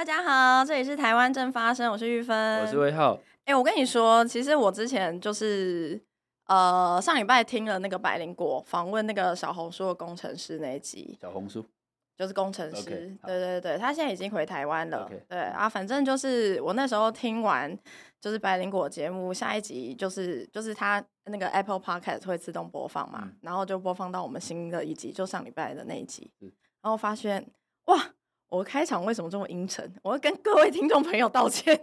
大家好，这里是台湾正发生，我是玉芬，我是魏浩。哎、欸，我跟你说，其实我之前就是呃上礼拜听了那个百灵果访问那个小红书的工程师那一集，小红书？就是工程师，okay, 对对对，他现在已经回台湾了，okay, 对啊，反正就是我那时候听完就是百灵果节目，下一集就是就是他那个 Apple Podcast 会自动播放嘛，嗯、然后就播放到我们新的一集，就上礼拜的那一集，嗯、然后发现哇。我开场为什么这么阴沉？我要跟各位听众朋友道歉。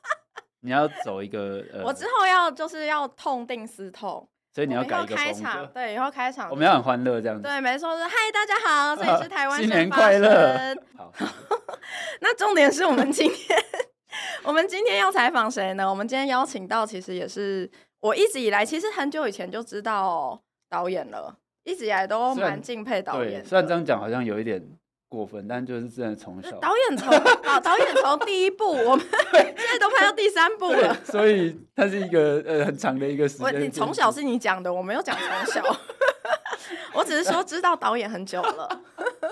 你要走一个，呃、我之后要就是要痛定思痛，所以你要改一个开场，对，以后开场我们要很欢乐这样子。对，没错，是嗨，大家好，这里是台湾，新年快乐。好，那重点是我们今天，我们今天要采访谁呢？我们今天邀请到，其实也是我一直以来，其实很久以前就知道导演了，一直以来都蛮敬佩导演。虽然这样讲好像有一点。过分，但就是真的从小导演从啊，导演从第一部，我们 现在都拍到第三部了，所以它是一个呃很长的一个时间。你从小是你讲的，我没有讲从小，我只是说知道导演很久了。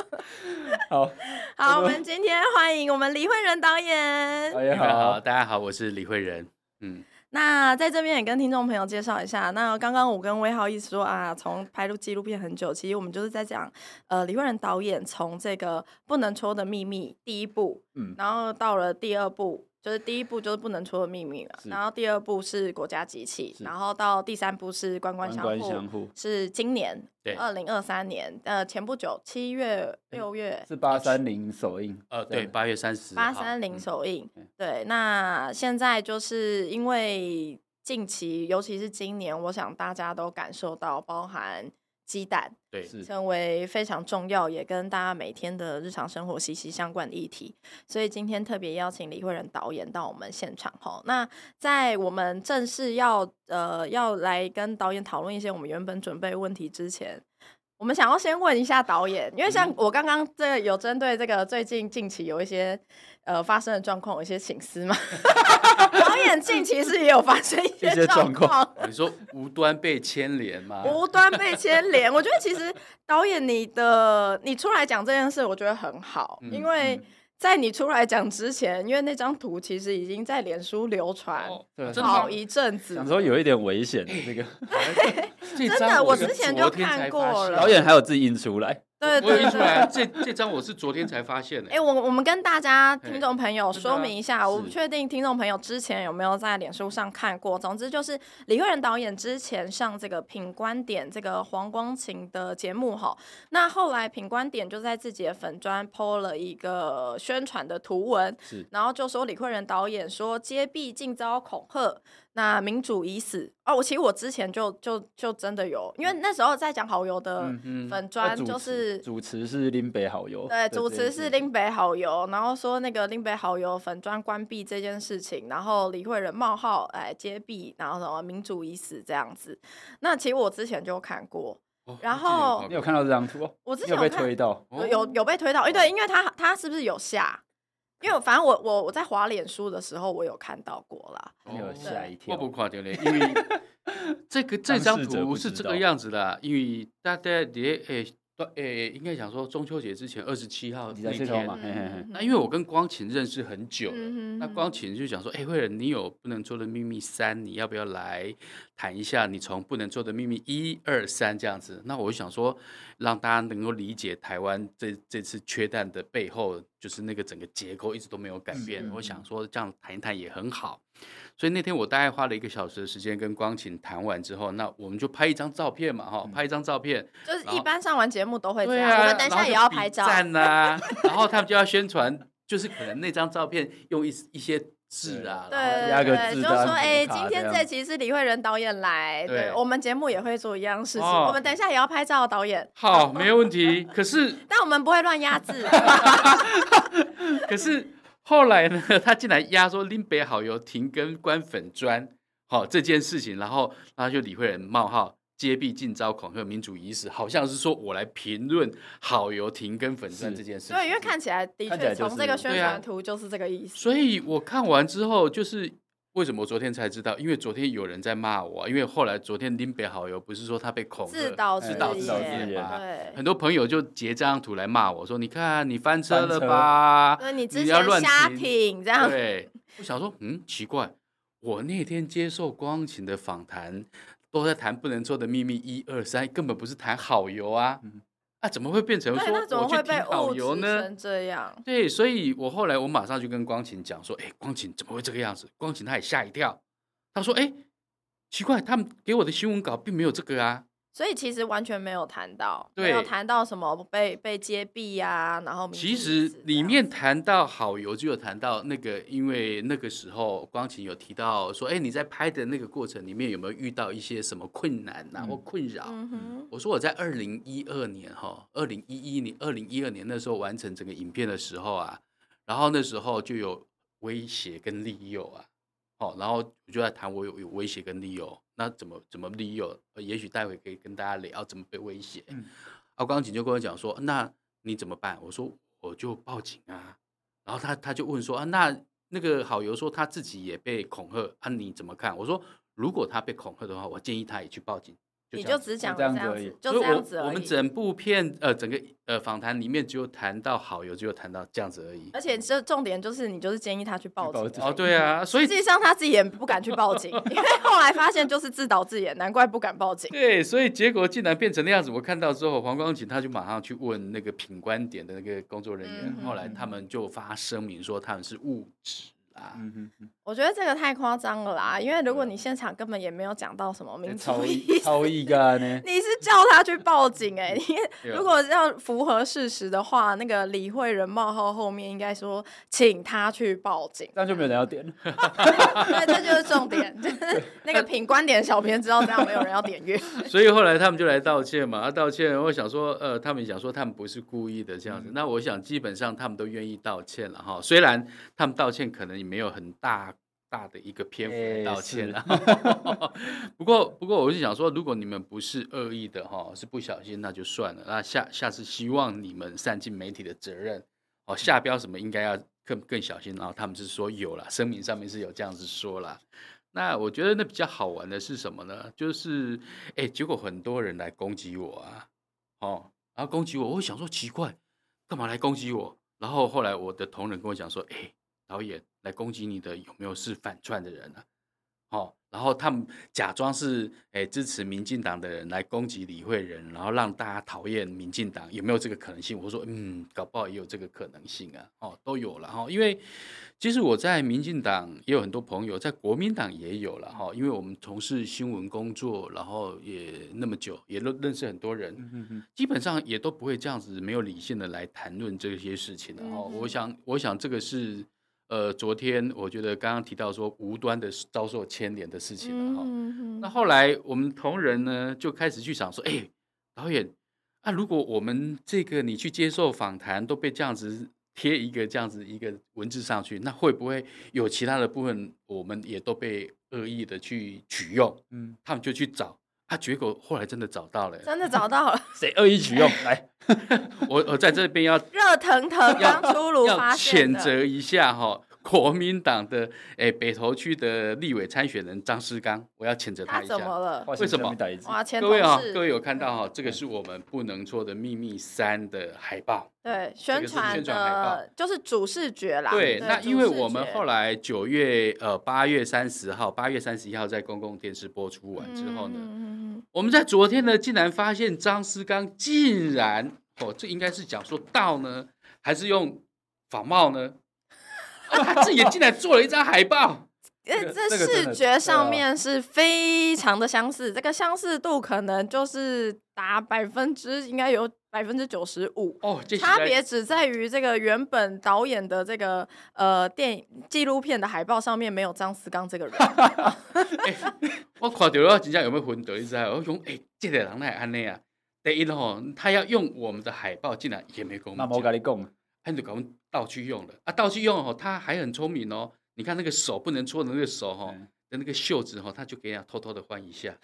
好，好，我们今天欢迎我们李慧仁导演。导演好，好，大家好，我是李慧仁，嗯。那在这边也跟听众朋友介绍一下，那刚刚我跟威浩一直说啊，从拍录纪录片很久，其实我们就是在讲，呃，李慧仁导演从这个不能戳的秘密第一部，嗯，然后到了第二部。就是第一部就是不能戳的秘密了，然后第二部是国家机器，然后到第三部是关关相护，是今年对。二零二三年，呃，前不久七月六月是八三零首映，呃，对，八月三十，八三零首映，对，那现在就是因为近期，尤其是今年，我想大家都感受到，包含。鸡蛋对，成为非常重要，也跟大家每天的日常生活息息相关的议题。所以今天特别邀请李慧仁导演到我们现场哈。那在我们正式要呃要来跟导演讨论一些我们原本准备问题之前，我们想要先问一下导演，因为像我刚刚这有针对这个最近近期有一些。呃，发生的状况有一些情思嘛？导演近期是也有发生一些状况。你说无端被牵连吗？无端被牵连，我觉得其实导演你的你出来讲这件事，我觉得很好，嗯、因为在你出来讲之前，因为那张图其实已经在脸书流传好一阵子，想说有一点危险。这个真的，我之前就看过了。导演还有自己印出来。对对对，这这张我是昨天才发现的。哎，我我们跟大家听众朋友说明一下，我不确定听众朋友之前有没有在脸书上看过。总之就是李慧仁导演之前上这个品观点这个黄光芹的节目哈，那后来品观点就在自己的粉砖 po 了一个宣传的图文，然后就说李慧仁导演说揭弊竟遭恐吓。那民主已死哦！我其实我之前就就就真的有，因为那时候在讲好游的粉砖，就是、主持是林北好游，对，主持是林北好游，然后说那个林北好游粉砖关闭这件事情，然后李慧仁冒号哎揭弊，然后什么民主已死这样子。那其实我之前就看过，哦、然后你有看到这张图？我之前有，有被推到，有有，被推到，哎、哦，对，因为他他是不是有下？因为反正我我我在滑脸书的时候，我有看到过啦。有吓一跳，我不夸张嘞，因为这个这张图是这个样子的，因为大家也诶。对，诶，应该讲说中秋节之前二十七号那天嘛，那因为我跟光晴认识很久了，那光晴就讲说，哎，慧仁，你有不能做的秘密三，你要不要来谈一下？你从不能做的秘密一二三这样子，那我就想说，让大家能够理解台湾这这次缺蛋的背后，就是那个整个结构一直都没有改变。我想说这样谈一谈也很好。所以那天我大概花了一个小时的时间跟光琴谈完之后，那我们就拍一张照片嘛，哈，拍一张照片。就是一般上完节目都会这样，啊、我们等一下也要拍照。赞 啊！然后他们就要宣传，就是可能那张照片用一一些字啊，对对对，就说哎，今天这期是李慧仁导演来，对，我们节目也会做一样事情，我们等一下也要拍照，导演。好，没有问题。可是，但我们不会乱压字。可是。后来呢，他竟然压说林北好游停更关粉砖，好、哦、这件事情，然后然后就李慧仁冒号揭弊尽招恐吓，民主意识，好像是说我来评论好游停更粉砖这件事情。对，因为看起来的确从这个宣传图就是这个意思。所以我看完之后，就是为什么昨天才知道？因为昨天有人在骂我，因为后来昨天林北好友不是说他被恐吓，自导自导自演嘛？很多朋友就截这张图来骂我说：“你看你翻车了吧？对，你之前瞎挺 这样。”对，我想说，嗯，奇怪，我那天接受光晴的访谈，都在谈不能做的秘密一二三，根本不是谈好油啊。啊、怎么会变成说我去听导游呢？这样对，所以我后来我马上就跟光晴讲说：“哎，光晴怎么会这个样子？”光晴他也吓一跳，他说：“哎，奇怪，他们给我的新闻稿并没有这个啊。”所以其实完全没有谈到，对没有谈到什么被被揭弊呀、啊，然后其实里面谈到好友，就有谈到那个，因为那个时候光晴有提到说，哎，你在拍的那个过程里面有没有遇到一些什么困难呐、啊嗯、或困扰？嗯、我说我在二零一二年哈，二零一一年、二零一二年那时候完成整个影片的时候啊，然后那时候就有威胁跟利诱啊。哦，然后我就在谈我有有威胁跟利诱，那怎么怎么利诱？也许待会可以跟大家聊怎么被威胁。嗯，啊，光警就跟我讲说，那你怎么办？我说我就报警啊。然后他他就问说啊，那那个好友说他自己也被恐吓，啊你怎么看？我说如果他被恐吓的话，我建议他也去报警。你就只讲这样子，而已就这样子而已。我，们整部片呃，整个呃访谈里面只有谈到好友，只有谈到这样子而已。而且这重点就是你就是建议他去报警。报哦，对啊，所以实际上他自己也不敢去报警，因为后来发现就是自导自演，难怪不敢报警。对，所以结果竟然变成那样子。我看到之后，黄光景他就马上去问那个品观点的那个工作人员，嗯、后来他们就发声明说他们是误指。嗯哼哼，我觉得这个太夸张了啦，因为如果你现场根本也没有讲到什么民族意思，超意干呢？你是叫他去报警哎、欸？你 如果要符合事实的话，那个李慧仁冒号后面应该说请他去报警，那就没有人要点了。对，这就是重点，就是那个品观点小编知道这样没有人要点阅，所以后来他们就来道歉嘛，啊道歉，我想说呃，他们想说他们不是故意的这样子，嗯、那我想基本上他们都愿意道歉了哈，虽然他们道歉可能也。没有很大大的一个篇幅道歉了，不过不过我是想说，如果你们不是恶意的哈，是不小心那就算了。那下下次希望你们善尽媒体的责任哦，下标什么应该要更更小心。然后他们是说有了，声明上面是有这样子说了。那我觉得那比较好玩的是什么呢？就是哎，结果很多人来攻击我啊，哦，然后攻击我，我会想说奇怪，干嘛来攻击我？然后后来我的同仁跟我讲说，哎，导演。来攻击你的有没有是反串的人呢？哦，然后他们假装是诶支持民进党的人来攻击李慧仁，然后让大家讨厌民进党，有没有这个可能性？我说嗯，搞不好也有这个可能性啊。哦，都有了哈。因为其实我在民进党也有很多朋友，在国民党也有了哈。因为我们从事新闻工作，然后也那么久，也认认识很多人，嗯哼，基本上也都不会这样子没有理性的来谈论这些事情的哈。我想，我想这个是。呃，昨天我觉得刚刚提到说无端的遭受牵连的事情了哈，嗯、哼那后来我们同仁呢就开始去想说，哎，导演，那、啊、如果我们这个你去接受访谈都被这样子贴一个这样子一个文字上去，那会不会有其他的部分我们也都被恶意的去取用？嗯，他们就去找。他结果后来真的找到了，真的找到了。谁恶意取用？来，我我在这边要热腾腾刚出炉，要谴责一下哈，国民党的哎北投区的立委参选人张思刚，我要谴责他一下。他怎么了？为什么？哇，各位啊，各位有看到哈，这个是我们不能做的秘密三的海报。对，宣传的，海报就是主视觉啦。对，那因为我们后来九月呃八月三十号、八月三十一号在公共电视播出完之后呢，嗯、我们在昨天呢，竟然发现张思刚竟然哦，这应该是讲说到呢，还是用仿冒呢？啊，他自己也竟然做了一张海报。因 为这视觉上面是非常的相似，这个相似度可能就是达百分之应该有百分之九十五哦，差别只在于这个原本导演的这个呃电影纪录片的海报上面没有张思刚这个人。我看到了，真正有没有混得？你知道？我讲哎，这个人来安内啊，第一吼，他要用我们的海报，进来也没跟我们讲。那我跟你讲，他就给我们盗去用了啊，倒去用哦，他还很聪明哦。你看那个手不能搓的那个手哈，的那个袖子哈，他就给人家偷偷的换一下。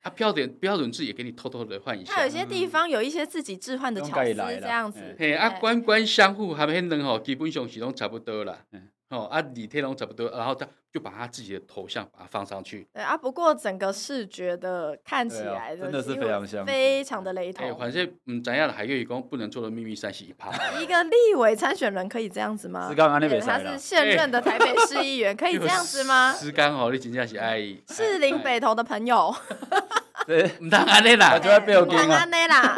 他标准标准字也给你偷偷的换一下。他有些地方有一些自己置换的巧思，这样子。嘿，啊，官官相护，还没能哦，基本上是拢差不多啦。哦啊，李天龙差不多，然后他就把他自己的头像把它放上去。对啊，不过整个视觉的看起来、啊、真的是非常像，非常的雷同。哎，反正嗯，怎样的海月雨公不能做的秘密三十一趴。一个立委参选人可以这样子吗？是刚刚那边他是现任的台北市议员，可以这样子吗？是刚好你真正是爱士林北投的朋友。对，唔通安尼啦，就要被我惊啊！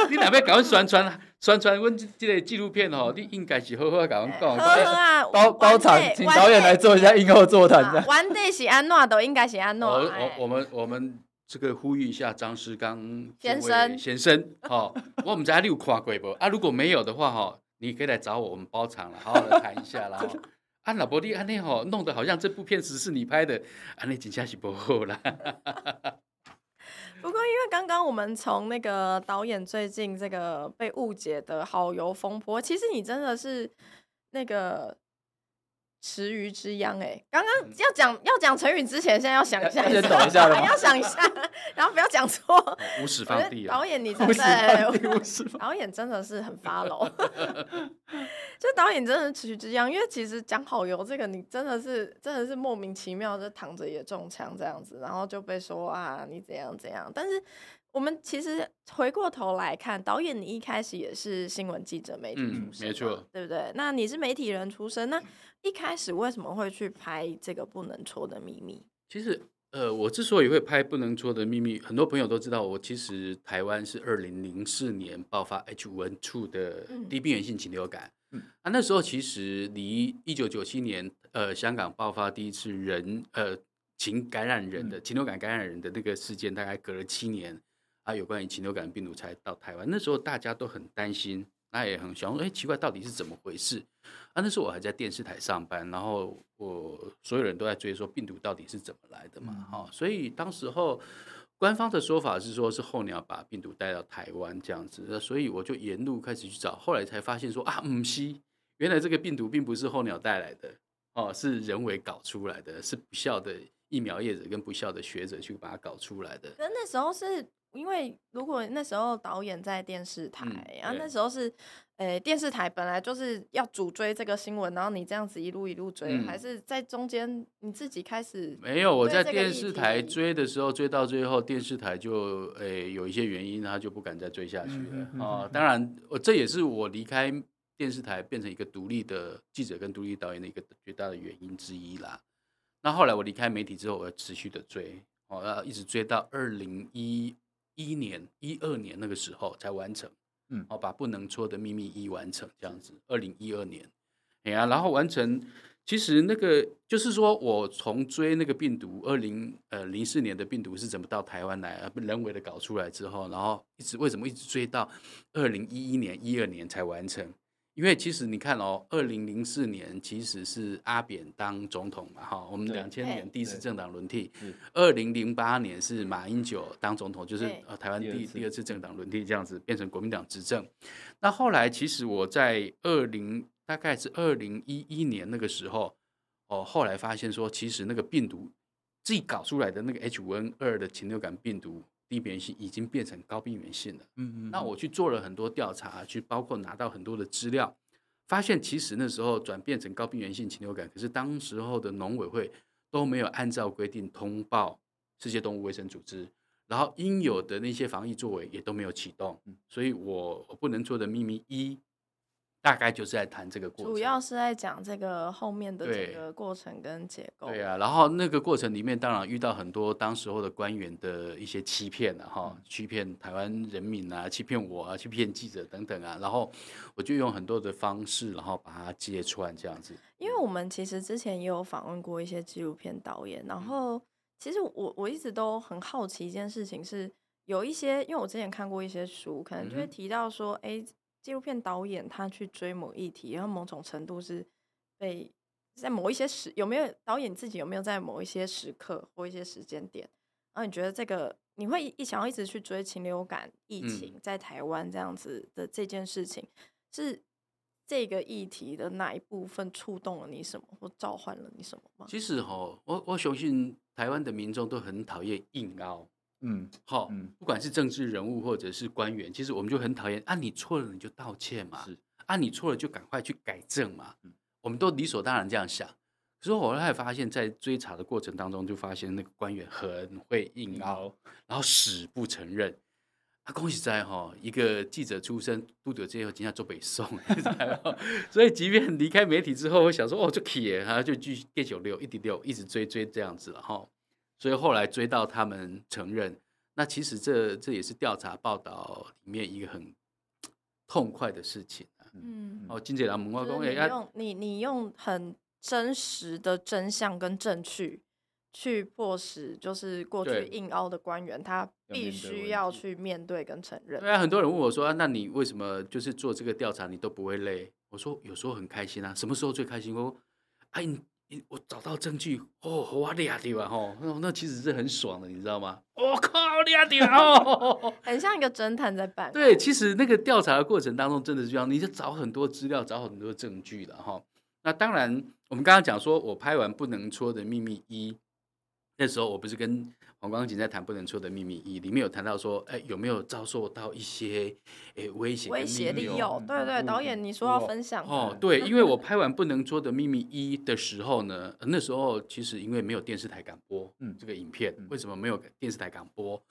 你若要搞宣传宣传阮这个纪录片吼，你应该是好好甲阮讲。好啊，包包场，请导演来做一下映后座谈。玩的是安怎都应该是安怎。我我我们我们这个呼吁一下张师刚先生先生，好，我们家你有看过不？啊，如果没有的话哈，你可以来找我，我们包场了，好好的谈一下啦。啊，老伯你安尼吼，弄得好像这部片子是你拍的，安尼真正是不好啦。不过，因为刚刚我们从那个导演最近这个被误解的好游风波，其实你真的是那个。池鱼之殃哎，刚刚要讲要讲成语之前，现在要想一下，先等一下 了，要想一下，然后不要讲错。无始放地导演，你真的 导演真的是很 follow。就导演真的是池鱼之殃，因为其实讲好油这个，你真的是真的是莫名其妙就躺着也中枪这样子，然后就被说啊你怎样怎样，但是。我们其实回过头来看，导演你一开始也是新闻记者、媒体出身，嗯，没错，对不对？那你是媒体人出身，那一开始为什么会去拍这个不能戳的秘密？其实，呃，我之所以会拍不能戳的秘密，很多朋友都知道，我其实台湾是二零零四年爆发 H1N2 的低病原性禽流感，嗯，啊，那时候其实离一九九七年，呃，香港爆发第一次人，呃，禽感染人的禽流感感染人的那个事件，大概隔了七年。啊，有关于禽流感病毒才到台湾，那时候大家都很担心，那也很想说，哎，奇怪，到底是怎么回事？啊，那时候我还在电视台上班，然后我所有人都在追说病毒到底是怎么来的嘛，哈、嗯，所以当时候官方的说法是说是候鸟把病毒带到台湾这样子，所以我就沿路开始去找，后来才发现说啊，唔西，原来这个病毒并不是候鸟带来的，哦，是人为搞出来的，是不孝的疫苗业者跟不孝的学者去把它搞出来的。可那时候是。因为如果那时候导演在电视台，嗯、然后那时候是，诶，电视台本来就是要主追这个新闻，然后你这样子一路一路追，嗯、还是在中间你自己开始？没有，我在电视台追的时候，追到最后，电视台就诶有一些原因，他就不敢再追下去了。哦，当然，我这也是我离开电视台变成一个独立的记者跟独立导演的一个绝大的原因之一啦。那后来我离开媒体之后，我要持续的追，哦，要一直追到二零一。一年一二年那个时候才完成，嗯，哦，把不能说的秘密一完成这样子。二零一二年，哎呀，然后完成。其实那个就是说我从追那个病毒，二零呃零四年的病毒是怎么到台湾来，人为的搞出来之后，然后一直为什么一直追到二零一一年一二年才完成？因为其实你看哦，二零零四年其实是阿扁当总统嘛，哈，我们两千年第一次政党轮替，二零零八年是马英九当总统，就是呃台湾第第二次政党轮替这样子变成国民党执政。那后来其实我在二零大概是二零一一年那个时候，哦，后来发现说其实那个病毒自己搞出来的那个 H 五 N 二的禽流感病毒。低病原性已经变成高病原性了。嗯嗯，那我去做了很多调查，去包括拿到很多的资料，发现其实那时候转变成高病原性禽流感，可是当时候的农委会都没有按照规定通报世界动物卫生组织，然后应有的那些防疫作为也都没有启动，所以我不能做的秘密一。大概就是在谈这个过程，主要是在讲这个后面的这个过程跟结构。对啊，然后那个过程里面，当然遇到很多当时候的官员的一些欺骗啊，哈，欺骗台湾人民啊，欺骗我啊，欺骗记者等等啊，然后我就用很多的方式，然后把它揭穿这样子。因为我们其实之前也有访问过一些纪录片导演，然后其实我我一直都很好奇一件事情是，有一些因为我之前看过一些书，可能就会提到说，哎、嗯。纪录片导演他去追某议题，然后某种程度是被在某一些时有没有导演自己有没有在某一些时刻或一些时间点，然后你觉得这个你会一想要一直去追禽流感疫情在台湾这样子的这件事情，嗯、是这个议题的哪一部分触动了你什么或召唤了你什么吗？其实哈，我我相信台湾的民众都很讨厌硬凹。嗯，好，嗯，不管是政治人物或者是官员，其实我们就很讨厌啊，你错了你就道歉嘛，是啊，你错了就赶快去改正嘛，嗯，我们都理所当然这样想。可是我后来发现，在追查的过程当中，就发现那个官员很会硬凹，然后死不承认。啊恭喜在哈，一个记者出身，都得这后今天做北宋，所以即便离开媒体之后，我想说哦，就可以，然后就继续继续溜，一直溜，一直追追这样子了哈。所以后来追到他们承认，那其实这这也是调查报道里面一个很痛快的事情。嗯，哦，金姐来问我讲，你用你你用很真实的真相跟证据去迫使，就是过去硬凹的官员，他必须要去面对跟承认。对啊，很多人问我说，啊，那你为什么就是做这个调查你都不会累？我说有时候很开心啊，什么时候最开心？我，哎。我找到证据哦，我俩对吧？吼，那其实是很爽的，你知道吗？我靠，俩对哦，很像一个侦探在办。对，其实那个调查的过程当中，真的是这样，你就找很多资料，找很多证据了哈。那当然，我们刚刚讲说，我拍完《不能戳的秘密一》，那时候我不是跟。黄光芹在谈不能说的秘密一里面有谈到说，哎，有没有遭受到一些哎威胁？威胁利诱？对对，导演你说要分享哦，对，因为我拍完不能说的秘密一的时候呢，那时候其实因为没有电视台敢播，嗯，这个影片为什么没有电视台敢播？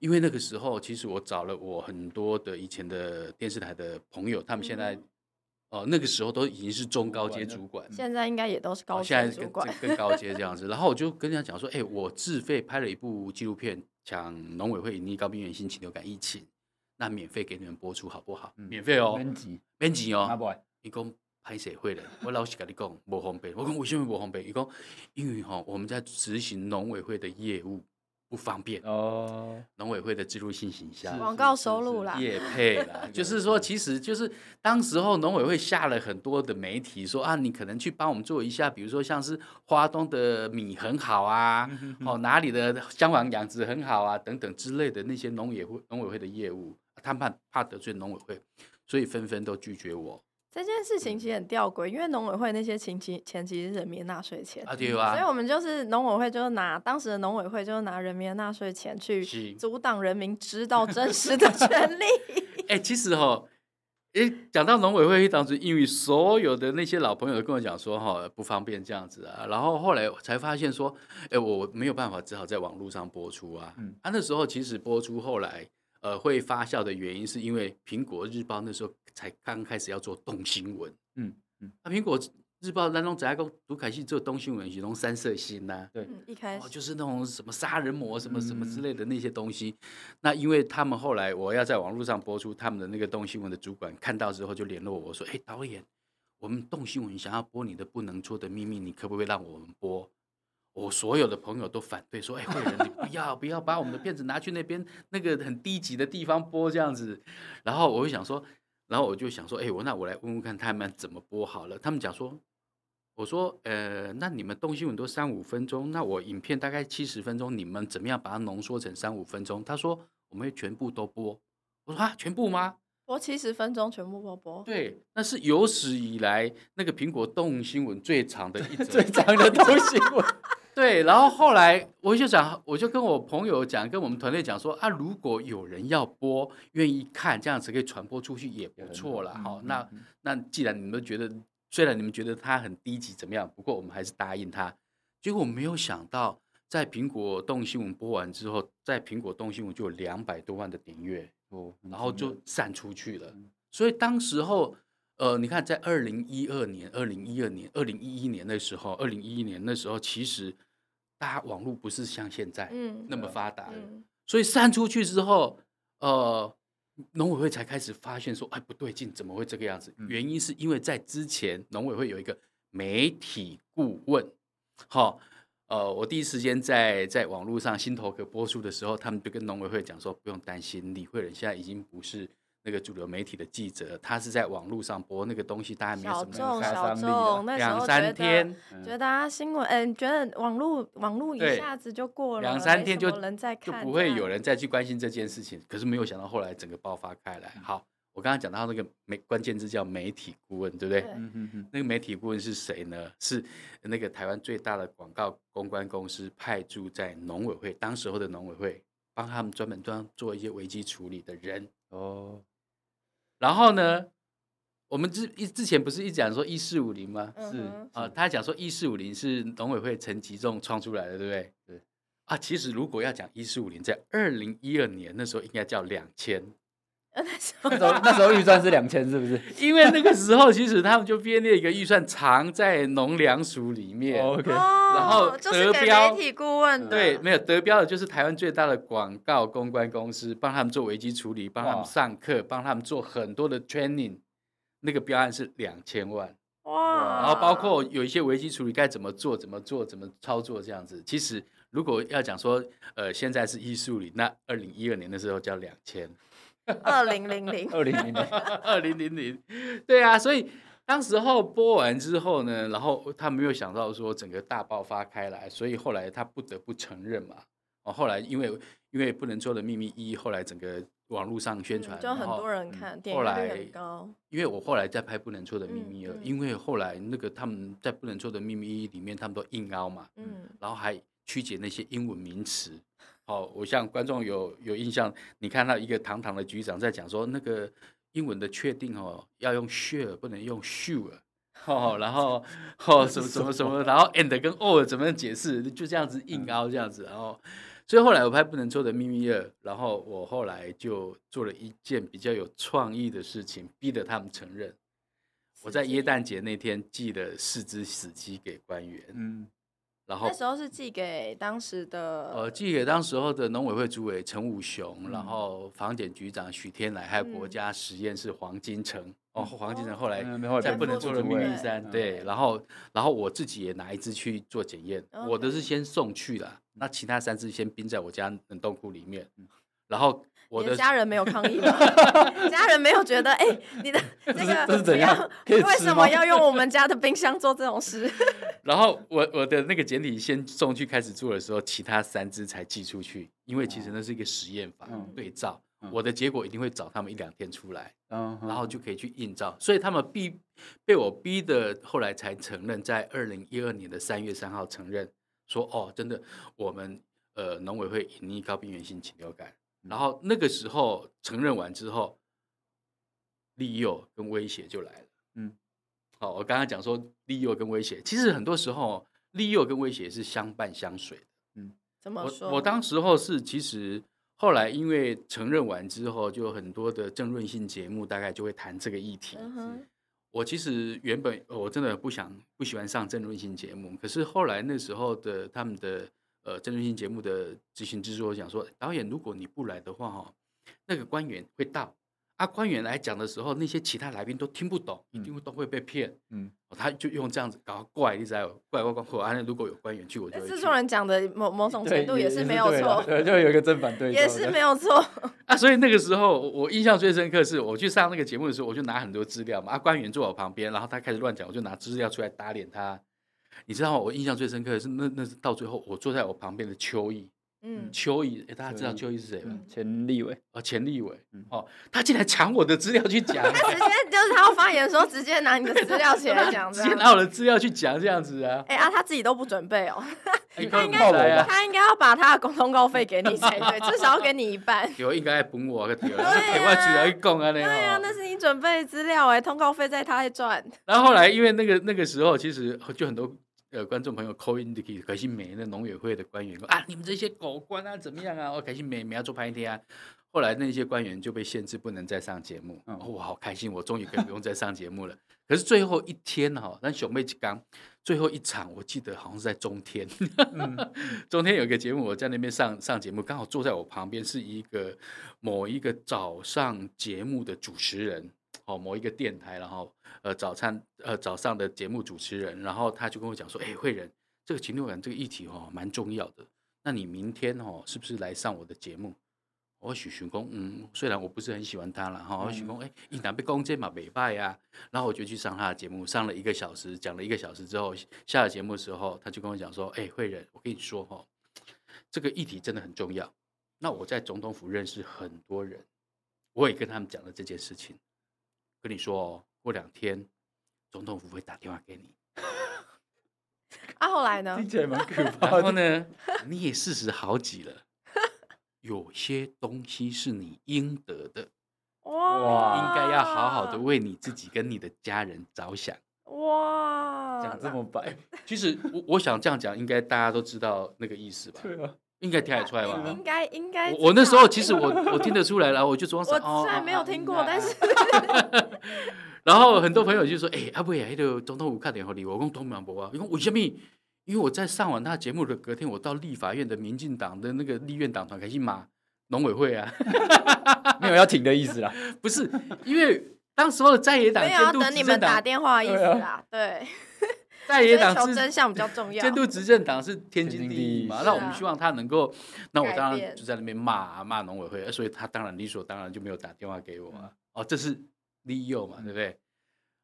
因为那个时候其实我找了我很多的以前的电视台的朋友，他们现在。哦，那个时候都已经是中高阶主管，现在应该也都是高阶主管，更高阶这样子。然后我就跟人家讲说，哎、欸，我自费拍了一部纪录片，讲农委会隐匿高病原性禽流感疫情，那免费给你们播出好不好？嗯、免费哦，免钱，免钱哦。一共拍谁会的，我老实跟你讲，不方便。我讲为什么不方便？你讲因为哈，我们在执行农委会的业务。不方便。哦，农委会的置入性形象，广告收入啦，业配啦，就是说，其实就是当时候农委会下了很多的媒体说啊，你可能去帮我们做一下，比如说像是花东的米很好啊，哦哪里的香肠养殖很好啊等等之类的那些农委会农委会的业务，他们怕怕得罪农委会，所以纷纷都拒绝我。这件事情其实很吊诡，因为农委会那些前期钱其实是人民纳税钱啊，对啊，所以我们就是农委会，就是拿当时的农委会，就是拿人民纳税钱去阻挡人民知道真实的权利。哎、欸，其实哈，哎，讲到农委会当时，因为所有的那些老朋友都跟我讲说哈不方便这样子啊，然后后来我才发现说，哎、欸，我没有办法，只好在网络上播出啊。嗯，啊，那时候其实播出后来。呃，会发酵的原因是因为《苹果日报》那时候才刚开始要做动新闻，嗯嗯，那、啊《苹果日报》当中只要讲读凯西做动新闻，其中三色心呐、啊，对，一开始、哦、就是那种什么杀人魔什么什么之类的那些东西。嗯、那因为他们后来我要在网络上播出他们的那个动新闻的主管看到之后就联络我说：“哎，导演，我们动新闻想要播你的不能说的秘密，你可不可以让我们播？”我所有的朋友都反对说：“哎，慧仁，你不要不要把我们的片子拿去那边那个很低级的地方播这样子。”然后我就想说，然后我就想说：“哎，我那我来问问看他们怎么播好了。”他们讲说：“我说，呃，那你们动新闻都三五分钟，那我影片大概七十分钟，你们怎么样把它浓缩成三五分钟？”他说：“我们会全部都播。”我说：“啊，全部吗？播七十分钟，全部播播？”对，那是有史以来那个苹果动新闻最长的一则最长的动新闻。对，然后后来我就讲，我就跟我朋友讲，跟我们团队讲说啊，如果有人要播，愿意看，这样子可以传播出去也不错了哈。那那既然你们觉得，虽然你们觉得他很低级怎么样，不过我们还是答应他。结果我没有想到，在苹果动新闻播完之后，在苹果动新闻就有两百多万的点阅哦，然后就散出去了。所以当时候。呃，你看，在二零一二年、二零一二年、二零一一年那时候，二零一一年那时候，其实大家网络不是像现在那么发达，嗯、所以散出去之后，呃，农委会才开始发现说，哎，不对劲，怎么会这个样子？原因是因为在之前，农委会有一个媒体顾问，好，呃，我第一时间在在网络上新头壳播出的时候，他们就跟农委会讲说，不用担心，李慧仁现在已经不是。那个主流媒体的记者，他是在网络上播那个东西，大家没有什么杀伤力。两三天，觉得啊新闻，嗯，觉得网络网络一下子就过了，两三天就就不会有人再去关心这件事情。可是没有想到后来整个爆发开来。好，我刚刚讲到那个媒关键字叫媒体顾问，对不对？嗯嗯嗯。那个媒体顾问是谁呢？是那个台湾最大的广告公关公司派驻在农委会，当时候的农委会帮他们专门专做一些危机处理的人哦。然后呢，我们之一之前不是一讲说一四五零吗？是啊，他讲说一四五零是农委会陈吉仲创出来的，对不对？对啊，其实如果要讲一四五零，在二零一二年那时候应该叫两千。那时候那时候预算是两千，是不是？因为那个时候其实他们就编列一个预算藏在农粮署里面，OK，然后得标媒体顾问，对，没有得标的就是台湾最大的广告公关公司，帮他们做危机处理，帮他们上课，帮他们做很多的 training，那个标案是两千万，哇，然后包括有一些危机处理该怎么做，怎么做，怎么操作这样子。其实如果要讲说，呃，现在是艺术里，那二零一二年的时候叫两千。二零零零，二零零零，二零零零，对啊，所以当时候播完之后呢，然后他没有想到说整个大爆发开来，所以后来他不得不承认嘛。哦，后来因为因为不能做的秘密一，后来整个网络上宣传，就很多人看，后来很高。因为我后来在拍不能做的秘密二，因为后来那个他们在不能做的秘密一里面，他们都硬凹嘛，嗯，然后还曲解那些英文名词。哦，我像观众有有印象，你看到一个堂堂的局长在讲说，那个英文的确定哦，要用 sure 不能用 sure，哦，然后哦什么什么什么，然后 and 跟 or 怎么样解释，就这样子硬凹这样子，然后所以后来我拍不能做的秘密二，然后我后来就做了一件比较有创意的事情，逼得他们承认，我在耶诞节那天寄了四只死鸡给官员，嗯。然后那时候是寄给当时的，呃，寄给当时候的农委会主委陈武雄，嗯、然后房检局长许天来，还有国家实验室黄金城。嗯、哦，黄金城后来在不能做了秘密三，对，然后然后我自己也拿一只去做检验，嗯、我的是先送去的，嗯、那其他三只先冰在我家冷冻库里面，然后。我的，家人没有抗议吗？家人没有觉得，哎、欸，你的 这个这是怎样？为什么要用我们家的冰箱做这种事？然后我我的那个简体先送去开始做的时候，其他三只才寄出去，因为其实那是一个实验法、嗯、对照，嗯、我的结果一定会找他们一两天出来，嗯、然后就可以去印照，所以他们逼被我逼的，后来才承认，在二零一二年的三月三号承认说，哦，真的，我们呃农委会隐匿高病原性禽流感。然后那个时候承认完之后，利诱跟威胁就来了。嗯，好，我刚刚讲说利诱跟威胁，其实很多时候利诱跟威胁是相伴相随的。嗯，怎么说？我我当时候是其实后来因为承认完之后，就很多的政论性节目大概就会谈这个议题。嗯，我其实原本我真的不想不喜欢上政论性节目，可是后来那时候的他们的。呃，政治性节目的执行制作讲说，导演，如果你不来的话，哈，那个官员会到啊。官员来讲的时候，那些其他来宾都听不懂，一定会都会被骗。嗯，他就用这样子搞怪，你知道，怪怪怪怪。啊，如果有官员去，我就会去。制作人讲的某某种程度也是没有错，对，就有一个正反对，也是没有错。啊，所以那个时候我印象最深刻是，我去上那个节目的时候，我就拿很多资料嘛。啊，官员坐我旁边，然后他开始乱讲，我就拿资料出来打脸他。你知道我印象最深刻的是那那是到最后我坐在我旁边的邱毅，嗯，邱毅，哎，大家知道邱毅是谁吗？前立委哦，前立委，哦，他竟然抢我的资料去讲，他直接就是他要发言的时候直接拿你的资料起来讲，直接拿我的资料去讲这样子啊，哎啊，他自己都不准备哦，他应该他应该要把他的通告费给你才对，至少要给你一半，有应该要补我个条，我举了一供啊，对啊，那是你准备资料哎，通告费在他在赚，然后后来因为那个那个时候其实就很多。呃，观众朋友 call in 的可惜美那农委会的官员说啊，你们这些狗官啊，怎么样啊？我开心美没要做拍一天啊。后来那些官员就被限制不能再上节目。嗯、哦，我好开心，我终于可以不用再上节目了。可是最后一天哈，那熊妹刚最后一场，我记得好像是在中天。嗯、中天有一个节目，我在那边上上节目，刚好坐在我旁边是一个某一个早上节目的主持人。哦，某一个电台，然后呃早餐呃早上的节目主持人，然后他就跟我讲说，哎，慧仁，这个禽流感这个议题哦蛮重要的，那你明天哦是不是来上我的节目？我许寻公，嗯，虽然我不是很喜欢他了哈，我许公，哎，一南被攻击嘛，北败呀，然后我就去上他的节目，上了一个小时，讲了一个小时之后，下了节目的时候，他就跟我讲说，哎，慧仁，我跟你说哈，这个议题真的很重要。那我在总统府认识很多人，我也跟他们讲了这件事情。跟你说哦，过两天总统府会打电话给你。啊，后来呢？听起来蛮可怕。然后呢，你也四十好几了，有些东西是你应得的。哇，哇，应该要好好的为你自己跟你的家人着想。哇，讲这么白，其实我我想这样讲，应该大家都知道那个意思吧？对啊，应该听得出来吧？应该应该。我那时候其实我我听得出来了，我就装傻。我虽然没有听过，但是。然后很多朋友就说：“哎，阿伯呀，那个总统府看点好礼，我讲东南博啊，因为为什么？因为我在上完他节目的隔天，我到立法院的民进党的那个立院党团开始骂农委会啊，没有要停的意思啦，不是，因为当时候的在野党监督等你们打电话意思啦，对，在野党是真相比较重要，监督执政党是天经地义嘛，那我们希望他能够，那我当然就在那边骂骂农委会，所以他当然理所当然就没有打电话给我啊，哦，这是。”利诱嘛，对不对？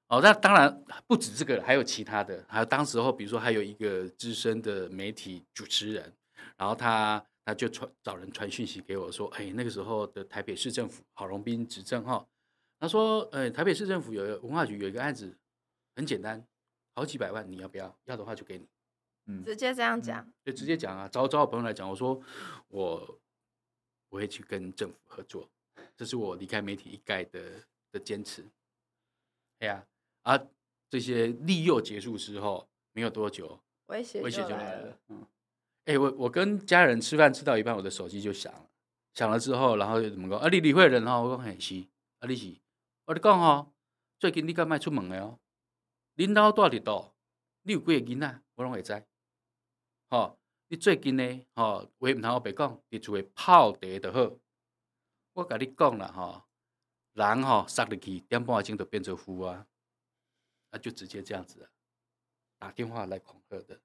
哦，那当然不止这个，还有其他的。还有当时候，比如说还有一个资深的媒体主持人，然后他他就传找人传讯息给我说：“哎，那个时候的台北市政府郝龙斌执政哈，他说，哎，台北市政府有文化局有一个案子，很简单，好几百万，你要不要？要的话就给你。嗯，直接这样讲，就直接讲啊。找找我朋友来讲，我说我我会去跟政府合作，这是我离开媒体一概的。”的坚持，哎呀，啊，这些利诱结束之后，没有多久，威胁威胁就来了。嗯，哎，我我跟家人吃饭吃到一半，我的手机就响了，响了之后，然后就怎么讲？啊，你李慧仁哦，我讲很是，啊，你是，我跟你讲哦，最近你敢卖出门的哦？领导住伫倒，你有几个囡仔？我拢会知。好，你最近呢？哈，话唔通我白讲，你厝会泡茶就好。我跟你讲了哈。人哈杀入去，点半钟就变成浮啊，那就直接这样子啊，打电话来恐吓的，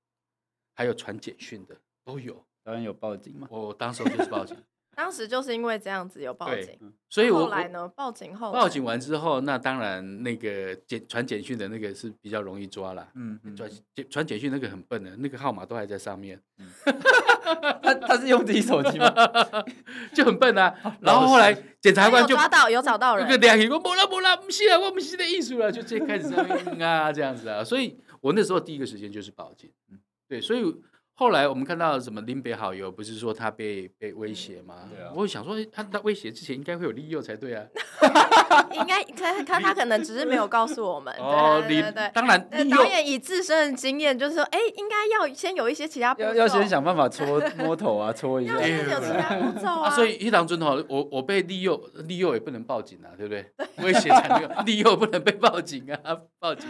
还有传简讯的都有。当然有报警嘛，我当时就是报警。当时就是因为这样子有报警，所以我后来呢，报警后报警完之后，那当然那个简传简讯的那个是比较容易抓啦。嗯，传传简讯那个很笨的，那个号码都还在上面。他他是用自己手机吗？就很笨啊。然后后来检察官就抓到有找到人，那个两个我没了没了，不是啊，我们是的艺术了，就直接开始在那啊这样子啊。所以我那时候第一个时间就是报警。嗯，对，所以。后来我们看到什么林北好友，不是说他被被威胁吗？对啊，我想说他他威胁之前应该会有利诱才对啊。应该他他他可能只是没有告诉我们。哦，对对对，当然导演以自身的经验就是说，哎，应该要先有一些其他步骤，要要先想办法搓摸头啊，搓一下。要先有其他步骤啊。所以一当尊哈，我我被利诱，利诱也不能报警啊，对不对？威胁才能有，利诱不能被报警啊，报警。